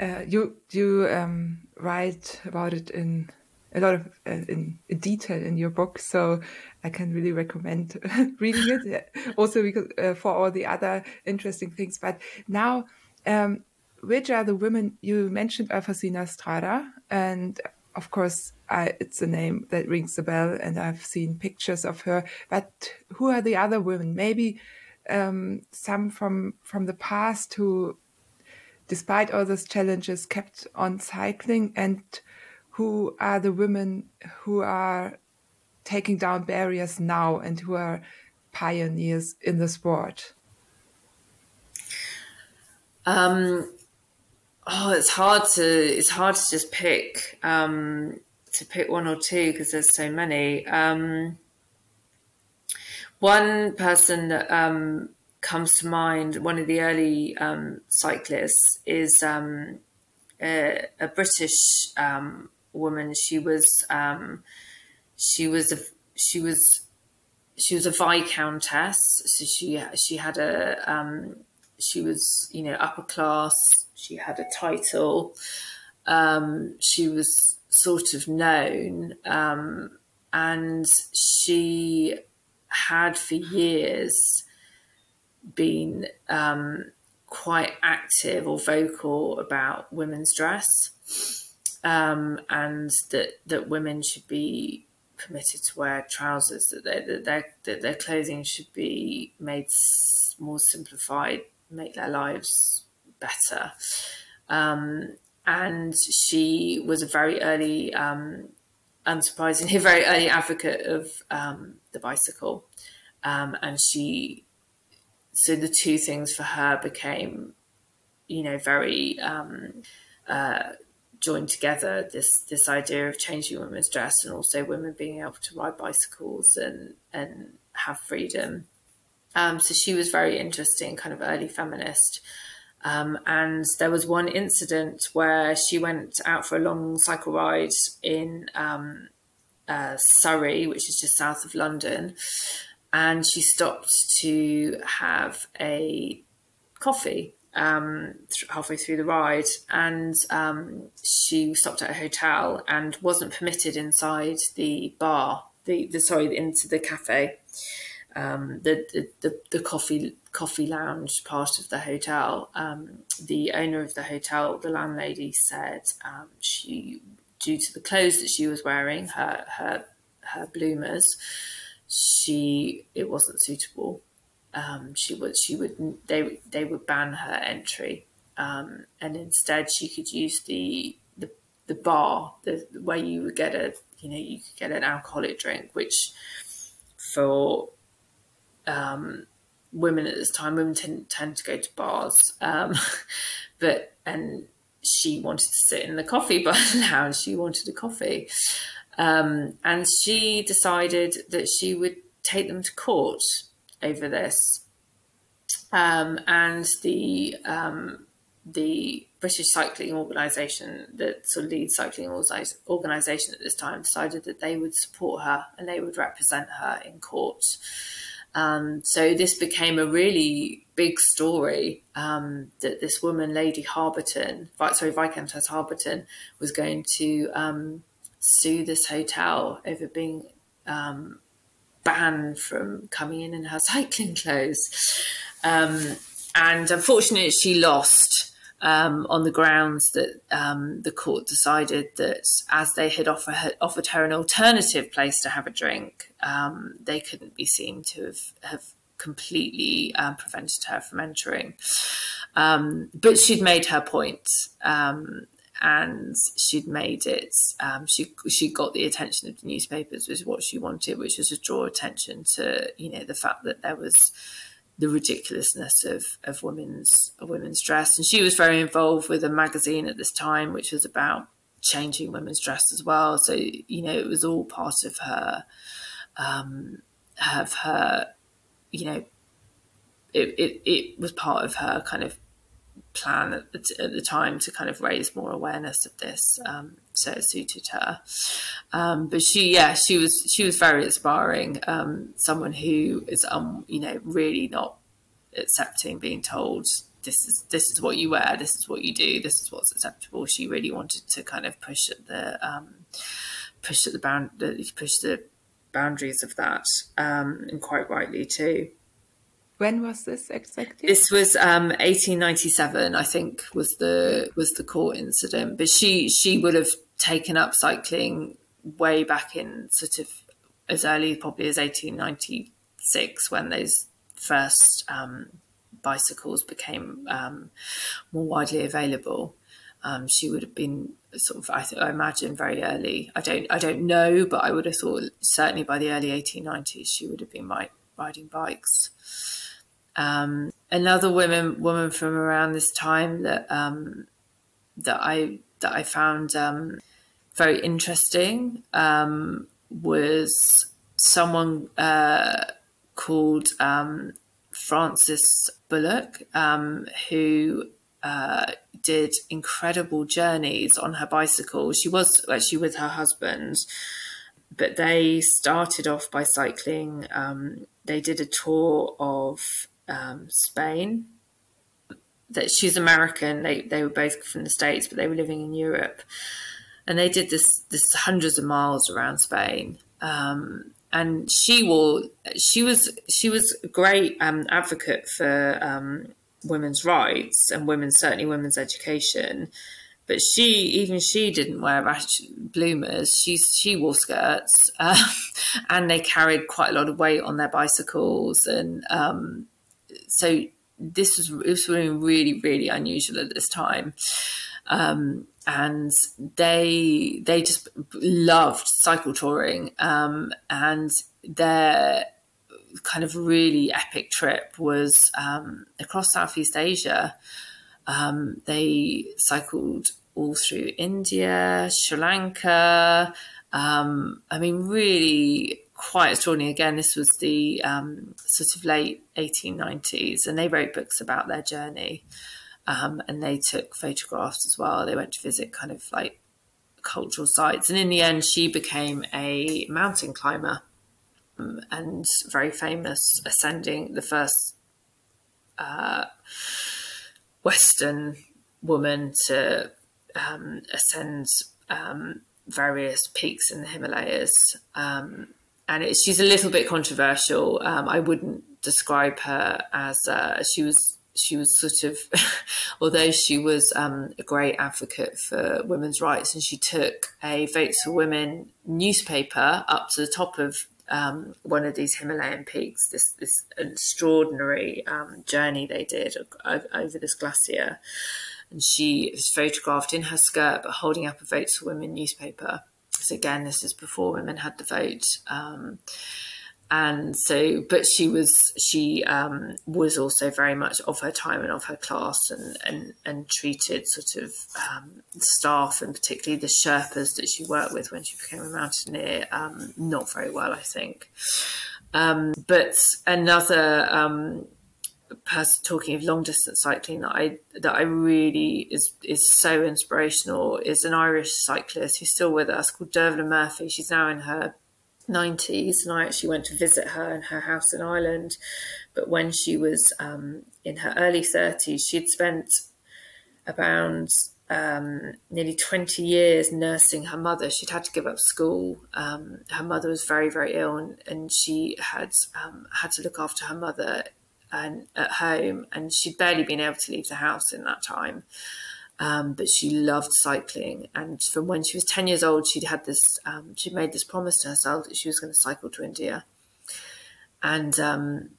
uh, you you um, write about it in a lot of uh, in, in, detail in your book, so I can really recommend *laughs* reading it. *laughs* Also, because uh, for all the other interesting things. But now, um, which are the women you mentioned? Alfonsina Strada, and of course, I, it's a name that rings a bell, and I've seen pictures of her. But who are the other women? Maybe um, some from from the past who despite all those challenges, kept on cycling and who are the women who are taking down barriers now and who are pioneers in the sport? Um, oh, it's hard to it's hard to just pick um, to pick one or two because there's so many. Um, one person that um, comes to mind, one of the early um, cyclists is um, a, a, British um, woman. She was um, she was a she was she was a viscountess. So she she had a um, she was you know upper class. She had a title. She was sort of known, and she had for years been um, quite active or vocal about women's dress, um, and that that women should be permitted to wear trousers, that, that their that their clothing should be made more simplified, make their lives better. Um, and she was a very early, um, unsurprisingly, *laughs* very early advocate of um, the bicycle. Um, and she so the two things for her became, you know, very um, uh, joined together. This this idea of changing women's dress and also women being able to ride bicycles and and have freedom. Um, so she was very interesting, kind of early feminist. Um, and there was one incident where she went out for a long cycle ride in um, uh, Surrey, which is just south of London, and she stopped to have a coffee um, th- halfway through the ride, and um, she stopped at a hotel and wasn't permitted inside the bar, the, the sorry, into the cafe, um, the, the, the the coffee coffee lounge part of the hotel. Um, the owner of the hotel, the landlady, said um, she, due to the clothes that she was wearing, her her her bloomers she it wasn't suitable. Um, she would she would they they would ban her entry, um, and instead she could use the the, the bar the where you would get a you know you could get an alcoholic drink, which for um, women at this time women tend, tend to go to bars, um, *laughs* but and she wanted to sit in the coffee bar *laughs* lounge. She wanted a coffee. Um, and she decided that she would take them to court over this. Um, and the um, the British Cycling Organisation, the sort of lead cycling organisation at this time, decided that they would support her and they would represent her in court. Um, so this became a really big story um, that this woman, Lady Harberton, sorry, Viscountess Harberton, was going to um, sue this hotel over being um, banned from coming in in her cycling clothes. Um, and unfortunately, she lost. Um, on the grounds that um, the court decided that as they had offer offered her an alternative place to have a drink, um, they couldn't be seen to have, have completely um, prevented her from entering. Um, but she'd made her point. Um, and she'd made it. she she got the attention of the newspapers, was what she wanted, which was to draw attention to you know the fact that there was the ridiculousness of, of women's of women's dress. And she was very involved with a magazine at this time, which was about changing women's dress as well. So you know, it was all part of her um, of her, you know, it, it it was part of her kind of plan at the, at the time to kind of raise more awareness of this. Um, so it suited her. Um, but she, yeah, she was she was very inspiring. Um, someone who is, um, you know, really not accepting being told this is this is what you wear, this is what you do, this is what's acceptable. She really wanted to kind of push at the um, push at the bound push the boundaries of that, um, and quite rightly too. When was this exactly? This was um, 1897, I think, was the was the court incident. But she she would have taken up cycling way back in sort of as early probably as 1896 when those first um, bicycles became um, more widely available. Um, she would have been sort of, I, th- I, imagine, very early. I don't, I don't know, but I would have thought certainly by the early 1890s she would have been ri- riding bikes. Um, another woman woman from around this time that um, that I that I found um, very interesting um, was someone uh, called um, Frances Bullock, um, who uh, did incredible journeys on her bicycle. She was actually with her husband, but they started off by cycling. They did a tour of um, Spain. That she's American. They they were both from the states, but they were living in Europe, and they did this this hundreds of miles around Spain. Um, and she will she was she was a great um, advocate for um, women's rights and women's certainly women's education. But she even she didn't wear bloomers. She she wore skirts, *laughs* um, and they carried quite a lot of weight on their bicycles, and um, so this was it was really really really unusual at this time. Um, and they they just loved cycle touring um, and their kind of really epic trip was um, across Southeast Asia. Um, they cycled all through India, Sri Lanka. Um, I mean, really quite extraordinary. Again, this was the um, sort of late 1890s, and they wrote books about their journey. Um, and they took photographs as well. They went to visit kind of like cultural sites, and in the end, she became a mountain climber um, and very famous, ascending the first uh, Western woman to um, ascend um, various peaks in the Himalayas. Um, and it, she's a little bit controversial. Um, I wouldn't describe her as uh, she was. She was sort of, *laughs* although she was um, a great advocate for women's rights, and she took a Votes for Women newspaper up to the top of um, one of these Himalayan peaks. This this extraordinary um, journey they did over this glacier, and she was photographed in her skirt, but holding up a Votes for Women newspaper because again, this is before women had the vote. Um, and so, but she was she um, was also very much of her time and of her class, and and and treated sort of um, staff and particularly the Sherpas that she worked with when she became a mountaineer um, not very well, I think. Um, but another um, person talking of long distance cycling that I that I really is is so inspirational is an Irish cyclist who's still with us called Dervla Murphy. She's now in her 90s, and I actually went to visit her in her house in Ireland. But when she was um, in her early 30s, she'd spent about um, nearly 20 years nursing her mother. She'd had to give up school. Um, her mother was very, very ill, and, and she had um, had to look after her mother and, at home, and she'd barely been able to leave the house in that time. Um, but she loved cycling, and from when she was 10 years old, she'd had this. Um, she'd made this promise to herself that she was going to cycle to India, and um,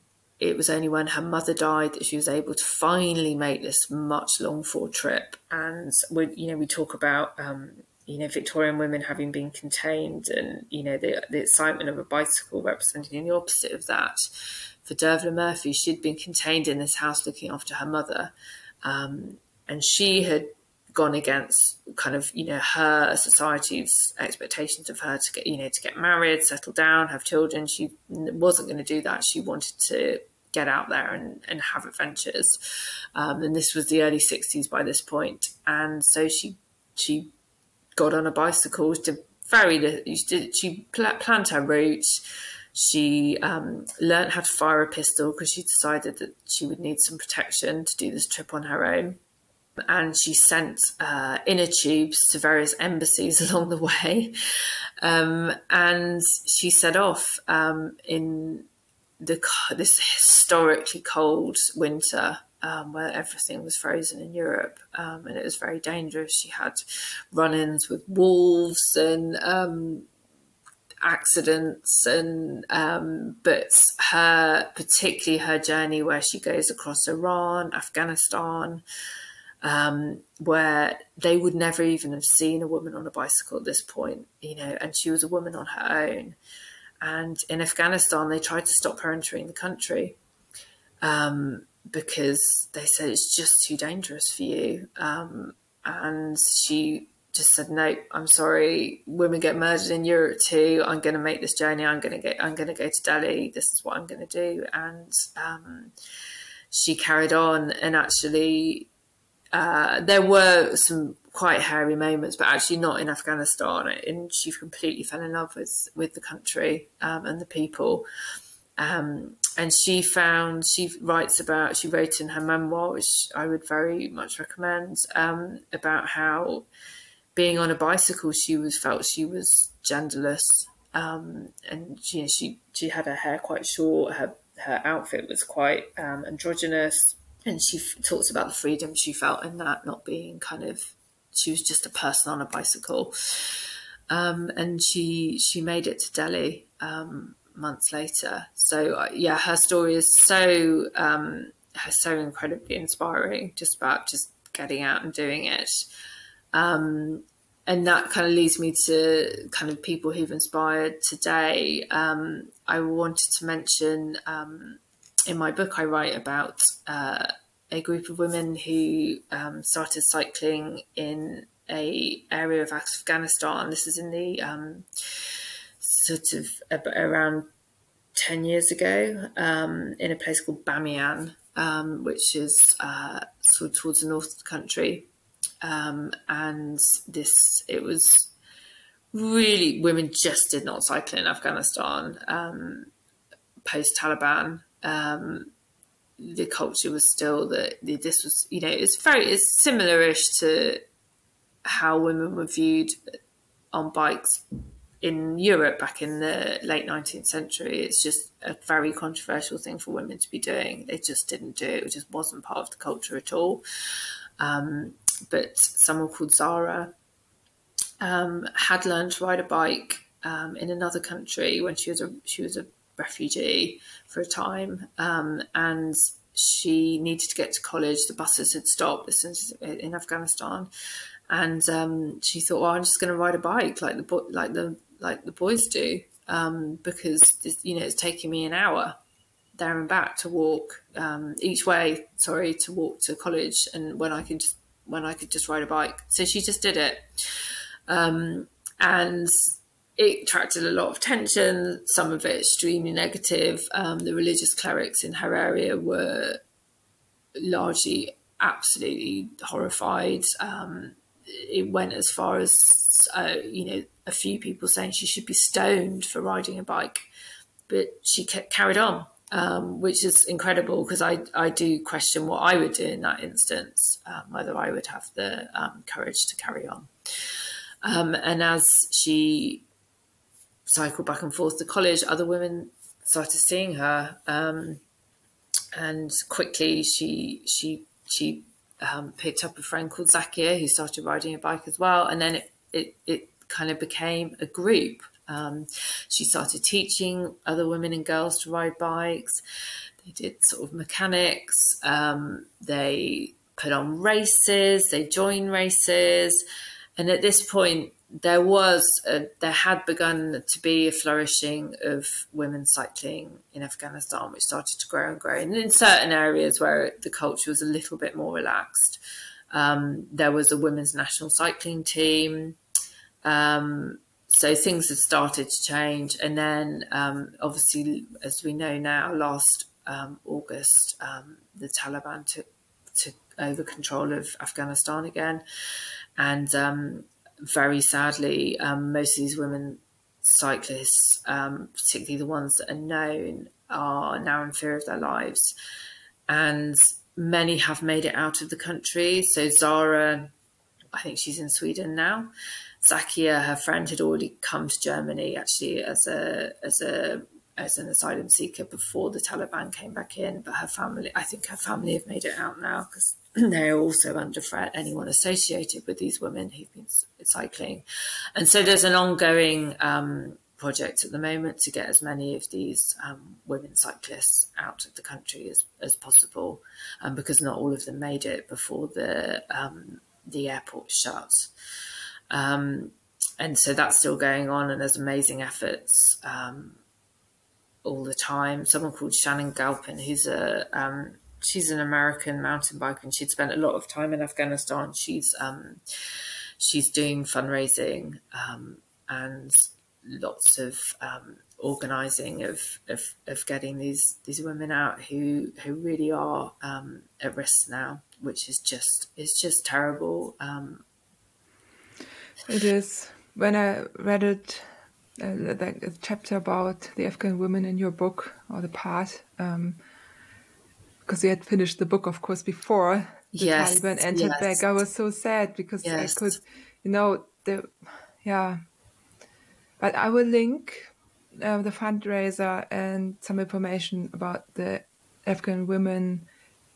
it was only when her mother died that she was able to finally make this much long for trip. And we, you know, we talk about, um, you know, Victorian women having been contained, and you know, the the excitement of a bicycle representing the opposite of that. For Dervla Murphy, she'd been contained in this house looking after her mother, um, and she had gone against kind of you know her society's expectations of her to get you know to get married settle down have children she wasn't going to do that she wanted to get out there and, and have adventures. Um, and this was the early 60s by this point. And so she she got on a bicycle to very she planned her route. She um, learned how to fire a pistol because she decided that she would need some protection to do this trip on her own. And she sent uh, inner tubes to various embassies *laughs* along the way. Um, and she set off um, in the this historically cold winter um, where everything was frozen in Europe um, and it was very dangerous. She had run-ins with wolves and um, accidents, and um, but her particularly her journey where she goes across Iran, Afghanistan. Um, where they would never even have seen a woman on a bicycle at this point, you know, and she was a woman on her own. And in Afghanistan, they tried to stop her entering the country um, because they said it's just too dangerous for you. Um, and she just said, "No, I'm sorry. Women get murdered in Europe too. I'm going to make this journey. I'm going to get. I'm going to go to Delhi. This is what I'm going to do." And um, she carried on, and actually, uh, there were some quite hairy moments, but actually not in Afghanistan. And she completely fell in love with with the country um, and the people. Um, and she found she writes about she wrote in her memoir, which I would very much recommend, um, about how being on a bicycle she was felt she was genderless, um, and know, she she had her hair quite short, her her outfit was quite um, androgynous, and she f- talks about the freedom she felt in that, not being kind of she was just a person on a bicycle. Um, and she she made it to Delhi um, months later. So uh, yeah, her story is so um, so incredibly inspiring. Just about just getting out and doing it, um, and that kind of leads me to kind of people who've inspired today. Um, I wanted to mention um, in my book I write about. Uh, a group of women who um, started cycling in a area of Afghanistan. This is in the um, sort of around 10 years ago um, in a place called Bamiyan, um, which is uh, sort of towards the north of the country. Um, and this, it was really, women just did not cycle in Afghanistan um, post Taliban. Um, the culture was still that this was, you know, it's very, it's similar-ish to how women were viewed on bikes in Europe back in the late 19th century. It's just a very controversial thing for women to be doing. They just didn't do it. It just wasn't part of the culture at all. Um, but someone called Zara um, had learned to ride a bike um, in another country when she was a she was a refugee for a time, um, and she needed to get to college. The buses had stopped in Afghanistan, and um, she thought, "Well, I'm just going to ride a bike like the like the like the boys do, um, because this, you know it's taking me an hour there and back to walk um, each way. Sorry, to walk to college, and when I could just when I could just ride a bike. So she just did it, um, and it attracted a lot of attention, some of it extremely negative. Um, the religious clerics in her area were largely absolutely horrified. Um, it went as far as uh, you know a few people saying she should be stoned for riding a bike, but she kept, carried on, um, which is incredible because I I do question what I would do in that instance, um, whether I would have the um, courage to carry on. Um, and as she cycled back and forth to college, other women started seeing her, um, and quickly she she she um, picked up a friend called Zakia who started riding a bike as well, and then it it, it kind of became a group. Um, she started teaching other women and girls to ride bikes. They did sort of mechanics. Um, they put on races. They joined races, and at this point, there was a, there had begun to be a flourishing of women cycling in Afghanistan, which started to grow and grow. And in certain areas where the culture was a little bit more relaxed, um, there was a women's national cycling team. Um, so things have started to change, and then um, obviously, as we know now, last um, August, um, the Taliban took took over control of Afghanistan again, and um, very sadly, um, most of these women cyclists, um, particularly the ones that are known, are now in fear of their lives. And many have made it out of the country. So Zara, I think she's in Sweden now. Zakia, her friend, had already come to Germany actually as a as a as an asylum seeker before the Taliban came back in. But her family, I think her family have made it out now because *clears throat* they're also under threat, anyone associated with these women who've been cycling. And so there's an ongoing um, project at the moment to get as many of these um, women cyclists out of the country as, as possible, um, because not all of them made it before the um, the airport shut. Um, and so that's still going on, and there's amazing efforts um, all the time. Someone called Shannon Galpin, who's a she's an American mountain biker and she'd spent a lot of time in Afghanistan. She's um, she's doing fundraising um, and lots of um, organising of, of, of getting these these women out who who really are um, at risk now, which is just it's just terrible. Um, it is. When I read it, uh, the chapter about the Afghan women in your book or the part. Um, because we had finished the book, of course, before the yes, Taliban entered yes. back. I was so sad because yes. I could, you know, the yeah. But I will link uh, the fundraiser and some information about the Afghan women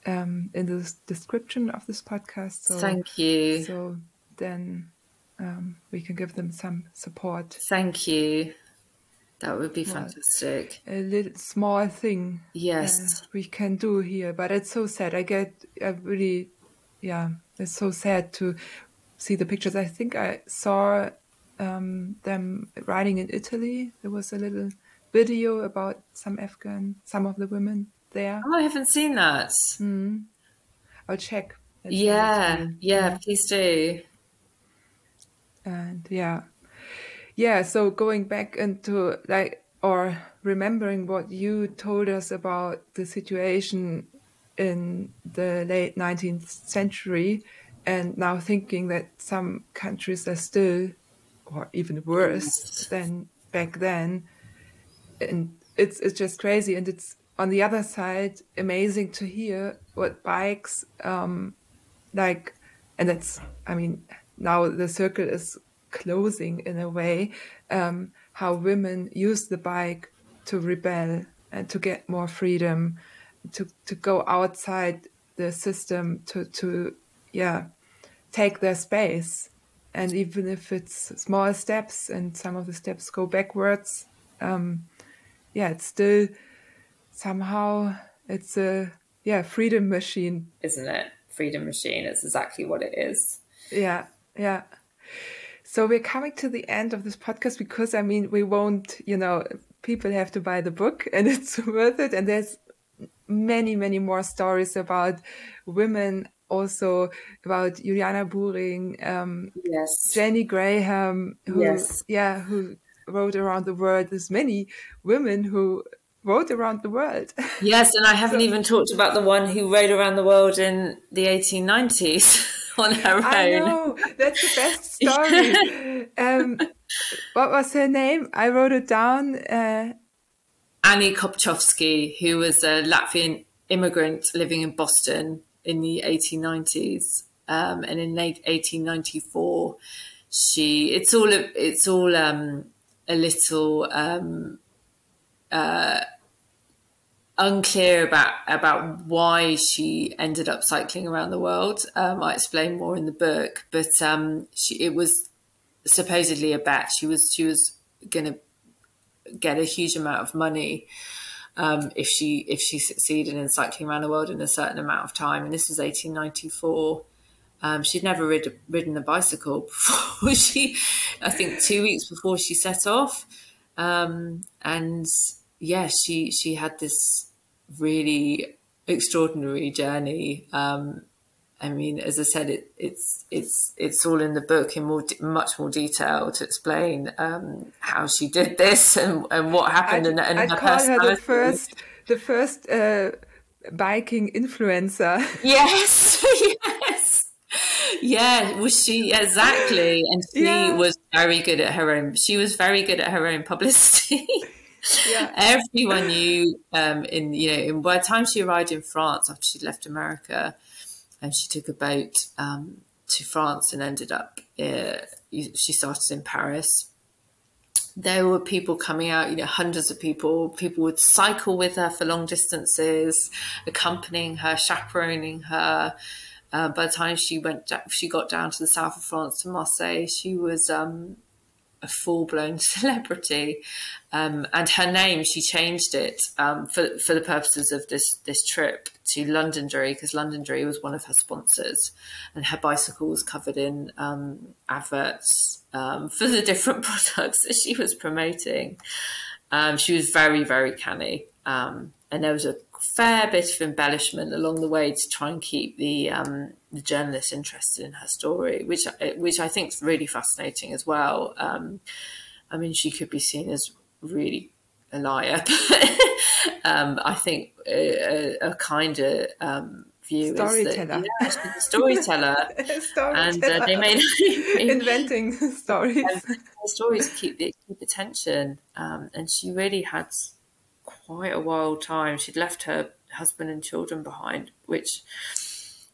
um, in the description of this podcast. So, Thank you. So then um, we can give them some support. Thank you. That would be fantastic. A little small thing. Yes. Uh, we can do here, but it's so sad. I get I really, yeah, it's so sad to see the pictures. I think I saw um, them riding in Italy. There was a little video about some Afghan, some of the women there. Oh, I haven't seen that. Mm. I'll check. Yeah, yeah, please do. And yeah, yeah so going back into like or remembering what you told us about the situation in the late 19th century and now thinking that some countries are still or even worse than back then. And it's it's just crazy. And it's on the other side amazing to hear what bikes um like and that's i mean now the circle is closing in a way um, how women use the bike to rebel and to get more freedom to to go outside the system to to yeah take their space. And even if it's small steps and some of the steps go backwards um, yeah it's still somehow it's a yeah freedom machine. Isn't it? Freedom machine it's exactly what it is. Yeah yeah so we're coming to the end of this podcast because I mean, we won't, you know, people have to buy the book *laughs* and it's worth it. And there's many, many more stories about women, also about Juliana Buhring, um, yes. Jenny Graham, who, yes. yeah, who wrote around the world. There's many women who rode around the world. Yes, and I haven't *laughs* so, even talked about the one who rode around the world in the 1890s *laughs* *laughs* on her own. I know that's the best *laughs* story. um, what was her name? I wrote it down. Uh, Annie Kopchovsky, who was a Latvian immigrant living in Boston in the 1890s, um, and in 1894, she it's all it's all um, a little um, uh, unclear about about why she ended up cycling around the world. Um, I explain more in the book, but um, she, it was supposedly a bet. She was she was going to get a huge amount of money um, if she if she succeeded in cycling around the world in a certain amount of time. And this was 1894. Um, she'd never rid, ridden a bicycle *laughs* before. she, I think, two weeks before she set off, um, and yeah, she she had this really extraordinary journey. Um, I mean, as I said, it, it's it's it's all in the book in more much more detail to explain um, how she did this and, and what happened. I'd, and, and I'd her call her the first the first uh, biking influencer. *laughs* Yes, yes, yeah. Was she exactly? And she yeah. was very good at her own. She was very good at her own publicity. *laughs* yeah. *laughs* Everyone knew um, in you know in, by the time she arrived in France after she'd left America, and she took a boat um, to France and ended up. Uh, she started in Paris. There were people coming out, you know, hundreds of people. People would cycle with her for long distances, accompanying her, chaperoning her. Uh, by the time she went, she got down to the south of France to Marseille. She was um, a full blown *laughs* celebrity. Um, and her name, she changed it um, for for the purposes of this this trip to Londonderry because Londonderry was one of her sponsors, and her bicycle was covered in um, adverts um, *laughs* for the different *laughs* products that she was promoting. Um, she was very very canny, um, and there was a fair bit of embellishment along the way to try and keep the the journalists interested in her story, which which I think is really fascinating as well. Um, I mean, she could be seen as really a liar, *laughs* um, I think a, a kind of um, view storyteller. That, yeah, storyteller, *laughs* storyteller. and uh, they made inventing *laughs* stories. stories keep the, keep attention, um, and she really had quite a wild time. She'd left her husband and children behind, which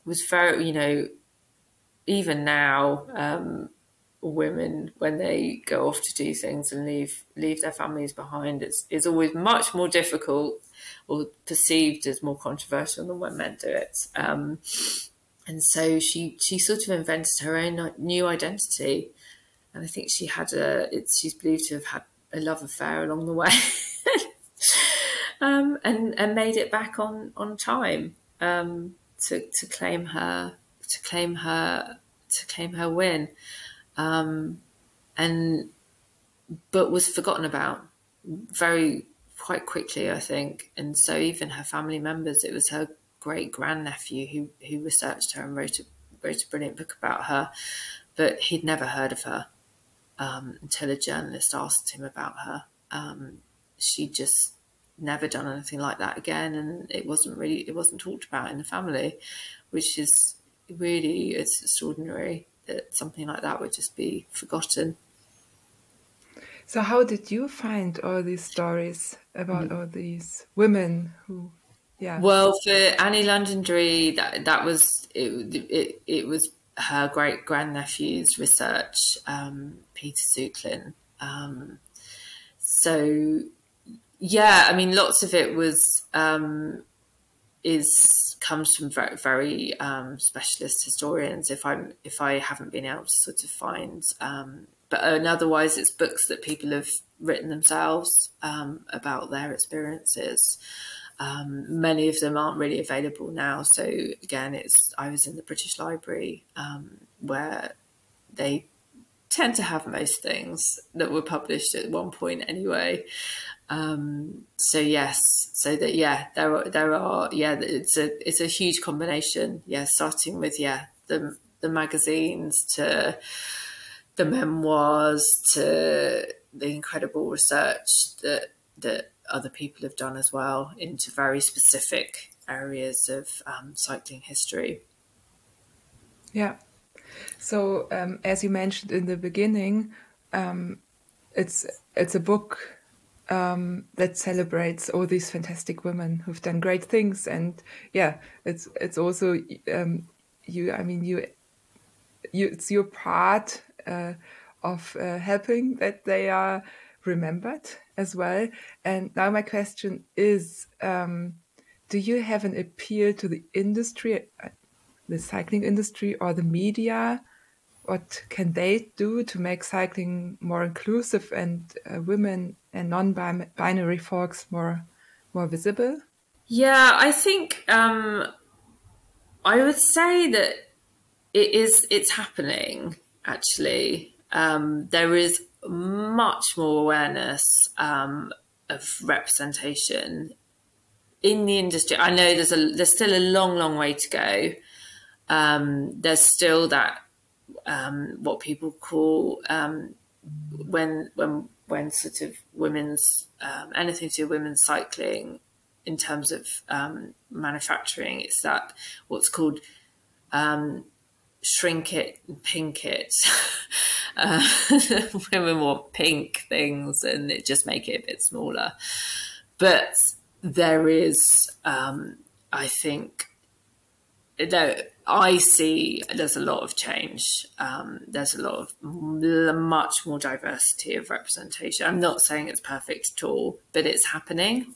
was very, you know, even now, um, women when they go off to do things and leave leave their families behind, it's is always much more difficult or perceived as more controversial than when men do it. Um, and so she she sort of invented her own new identity, and I think she had a it's she's believed to have had a love affair along the way. *laughs* um, and and made it back on on time um, to to claim her to claim her to claim her win, um, and but was forgotten about very quite quickly, I think. And so even her family members, it was her great grandnephew who who researched her and wrote a wrote a brilliant book about her, but he'd never heard of her um, until a journalist asked him about her. Um, she just never done anything like that again, and it wasn't really it wasn't talked about in the family, which is really it's extraordinary that something like that would just be forgotten. So, how did you find all these stories about mm. all these women who? Yeah. Well, for Annie Londonderry, that that was it. It, it was her great grandnephew's research, um, Peter Zheutlin. Um, so yeah, I mean, lots of it was um, is comes from very, very um, specialist historians. If I'm if I haven't been able to sort of find, um, but and otherwise it's books that people have written themselves um, about their experiences. Um, many of them aren't really available now. So again, it's I was in the British Library um, where they tend to have most things that were published at one point anyway. Um, so yes, so that yeah, there are there are yeah, it's a it's a huge combination. Yeah, starting with yeah the the magazines to the memoirs to the incredible research that that other people have done as well into very specific areas of um, cycling history. Yeah. So um, as you mentioned in the beginning, um, it's it's a book um, that celebrates all these fantastic women who've done great things, and yeah, it's it's also um, you. I mean, you you it's your part uh, of uh, helping that they are remembered as well. And now my question is, um, do you have an appeal to the industry, uh, the cycling industry or the media? What can they do to make cycling more inclusive and uh, women and non-binary folks more more visible? Yeah, I think um, I would say that it is. It's happening actually. Um, there is much more awareness um, of representation in the industry. I know there's a there's still a long, long way to go. Um, there's still that um, what people call um, when when when sort of women's um, anything to do women's cycling in terms of um, manufacturing. It's that what's called shrink it and pink it. *laughs* uh, *laughs* women want pink things and it just make it a bit smaller. But there is, um, I think, though I see there's a lot of change. Um, there's a lot of much more diversity of representation. I'm not saying it's perfect at all, but it's happening.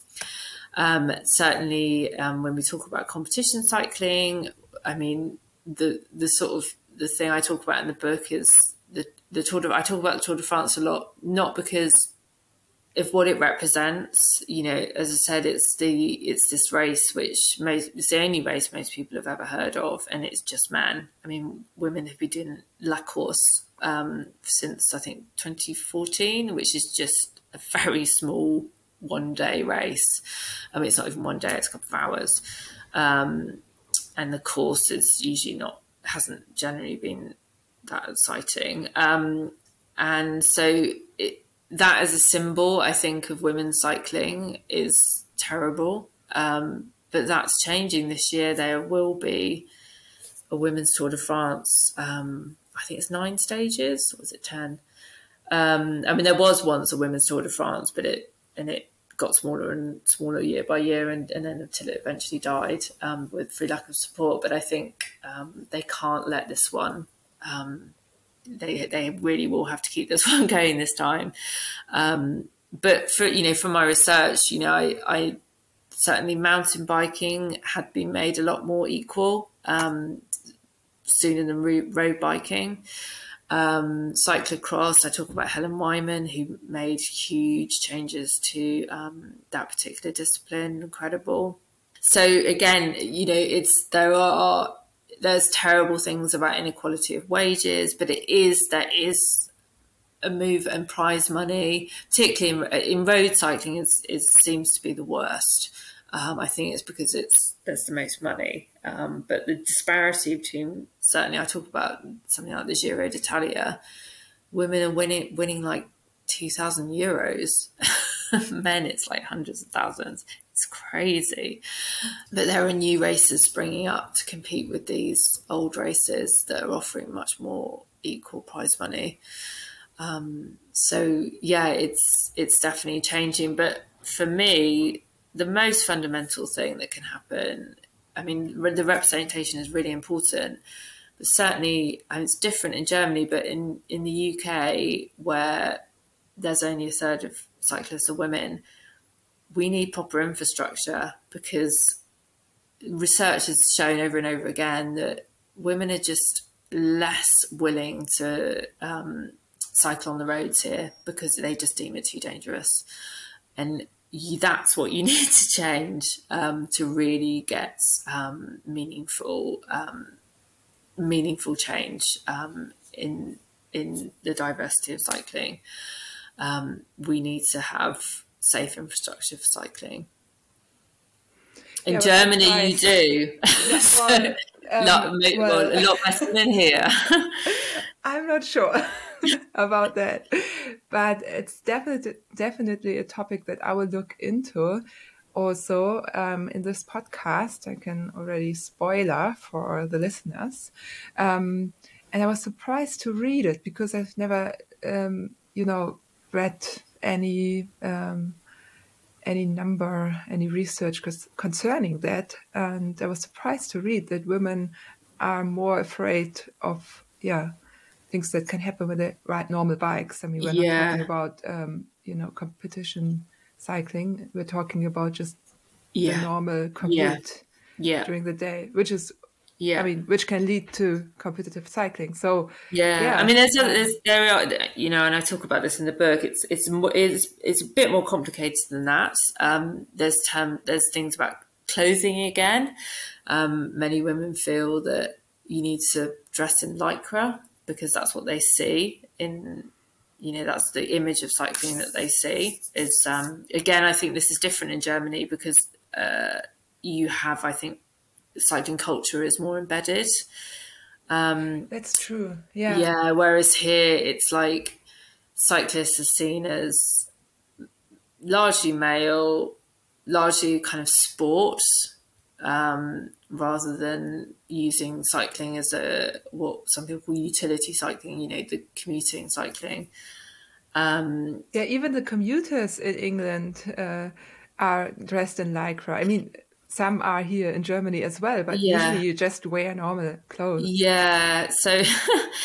Um, certainly, um, when we talk about competition cycling, I mean, the the sort of the thing I talk about in the book is the the Tour de I talk about the Tour de France a lot, not because of what it represents. You know, as I said, it's the it's this race which most it's the only race most people have ever heard of, and it's just men. I mean, women have been doing La Course um, since I think 2014, which is just a very small one day race. I mean, it's not even one day; it's a couple of hours. Um, and the course is usually not hasn't generally been that exciting. Um, and so it, that as a symbol, I think of women's cycling is terrible. Um, but that's changing this year. There will be a women's Tour de France. Um, I think it's nine stages. Or was it ten? Um, I mean, there was once a women's Tour de France, but it and it got smaller and smaller year by year, and, and then until it eventually died um, with through lack of support. But I think um, they can't let this one. Um, they they really will have to keep this *laughs* one going this time. Um, but for you know, from my research, you know, I, I, certainly mountain biking had been made a lot more equal um, sooner than road biking um, cyclocross. I talk about Helen Wyman, who made huge changes to um, that particular discipline. Incredible. So again, you know, it's there are there's terrible things about inequality of wages, but it is there is a move and prize money, particularly in, in road cycling, is, seems to be the worst. Um, I think it's because it's there's the most money, um, but the disparity between certainly I talk about something like the Giro d'Italia, women are winning winning like two thousand euros, *laughs* men it's like hundreds of thousands. It's crazy, but there are new races springing up to compete with these old races that are offering much more equal prize money. Um, so yeah, it's it's definitely changing, but for me, the most fundamental thing that can happen. I mean, the representation is really important, but certainly, and it's different in Germany, but in in the UK where there's only a third of cyclists are women, we need proper infrastructure because research has shown over and over again that women are just less willing to um, cycle on the roads here because they just deem it too dangerous. And you, that's what you *laughs* need to change um, to really get um, meaningful um, meaningful change um, in in the diversity of cycling. Um, we need to have safe infrastructure for cycling. In yeah, Germany, *laughs* *laughs* well, you do. so, um, lot, well, a lot better than here. *laughs* I'm not sure. about that. But it's definitely definitely a topic that I will look into. Also, um, in this podcast, I can already spoiler for the listeners. Um, and I was surprised to read it because I've never, um, you know, read any um, any number, any research concerning that, and I was surprised to read that women are more afraid of yeah things that can happen when they ride normal bikes. I mean, we're yeah. not talking about um, you know competition cycling. We're talking about just yeah. the normal commute yeah. during the day, which is yeah, I mean, which can lead to competitive cycling. So yeah, yeah. I mean, there's, there's there are you know, and I talk about this in the book. It's it's it's it's a bit more complicated than that. Um, there's term there's things about clothing again. Um, many women feel that you need to dress in lycra because that's what they see in you know that's the image of cycling that they see is um, again i think this is different in germany because uh, you have i think cycling culture is more embedded um, that's true yeah yeah whereas here it's like cyclists are seen as largely male largely kind of sport um, rather than using cycling as a what some people call utility cycling, you know, the commuting cycling. Um, yeah, even the commuters in England uh, are dressed in lycra. I mean, some are here in Germany as well, but yeah. usually you just wear normal clothes. Yeah, so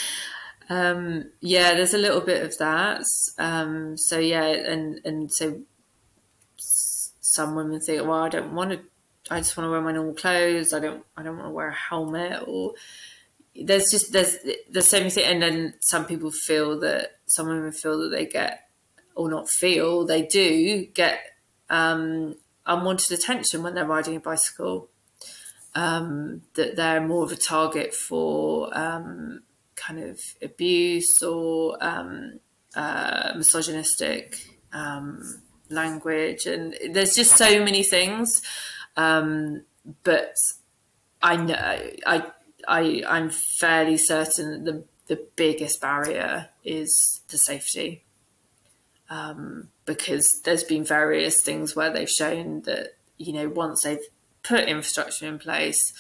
*laughs* um, yeah, there's a little bit of that. Um, so yeah, and and so some women think, well, I don't want to I just want to wear my normal clothes. I don't I don't want to wear a helmet or there's just there's the same thing, and then some people feel that some women feel that they get or not feel they do get um, unwanted attention when they're riding a bicycle um, that they're more of a target for um, kind of abuse or um, uh, misogynistic um, language and there's just so many things um, but I know I I I'm fairly certain that the the biggest barrier is the safety. Um, because there's been various things where they've shown that you know once they've put infrastructure in place,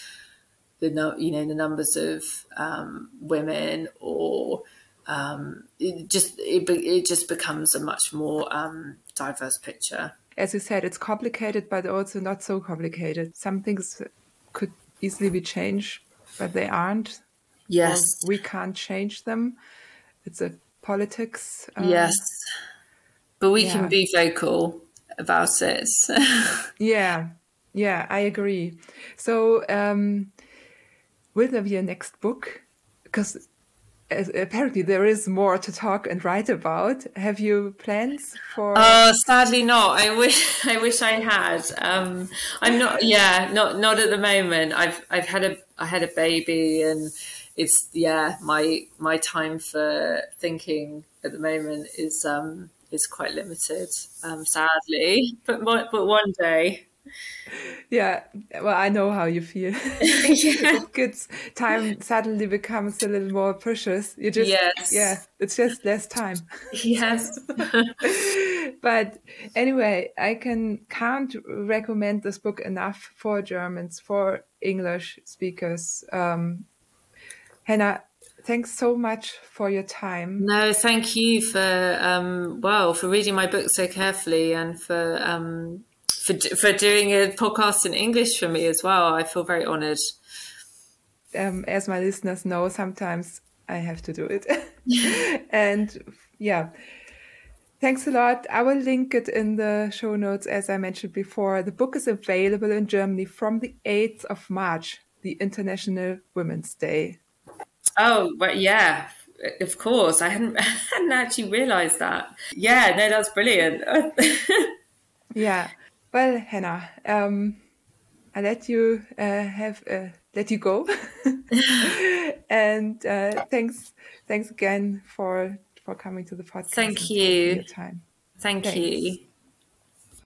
the no, you know the numbers of um, women or um, it just it, it just becomes a much more um, diverse picture as you said, it's complicated, but also not so complicated. Some things could easily be changed, but they aren't. Yes. we can't change them. It's a politics. Um, yes. But we yeah. can be vocal about it. *laughs* yeah. Yeah, I agree. So, um, will there be a next book? Because apparently there is more to talk and write about. Have you plans for? Oh, sadly not. I wish *laughs* I wish I had. Um, I'm not. Yeah, not not at the moment. I've I've had a I had a baby and it's yeah my my time for thinking at the moment is um is quite limited. Um, sadly, *laughs* but but one day yeah well i know how you feel *laughs* *laughs* yeah. kids time suddenly becomes a little more precious you just yes. yeah it's just less time yes but anyway i can can't recommend this book enough for germans for english speakers um hannah thanks so much for your time no thank you for um well for reading my book so carefully and for um for for doing a podcast in English for me as well. I feel very honoured. Um, as my listeners know, sometimes I have to do it, *laughs* and yeah. Thanks a lot. I will link it in the show notes, as I mentioned before. The book is available in Germany from the 8th of March, the International Women's Day. Oh, well, yeah, of course. I hadn't, *laughs* hadn't actually realized that. Yeah, no, that's brilliant. *laughs* yeah. Well, Hannah, um, I let you uh, have uh, let you go, *laughs* and uh, thanks thanks again for for coming to the podcast. Thank you. your time. Thank thanks. you.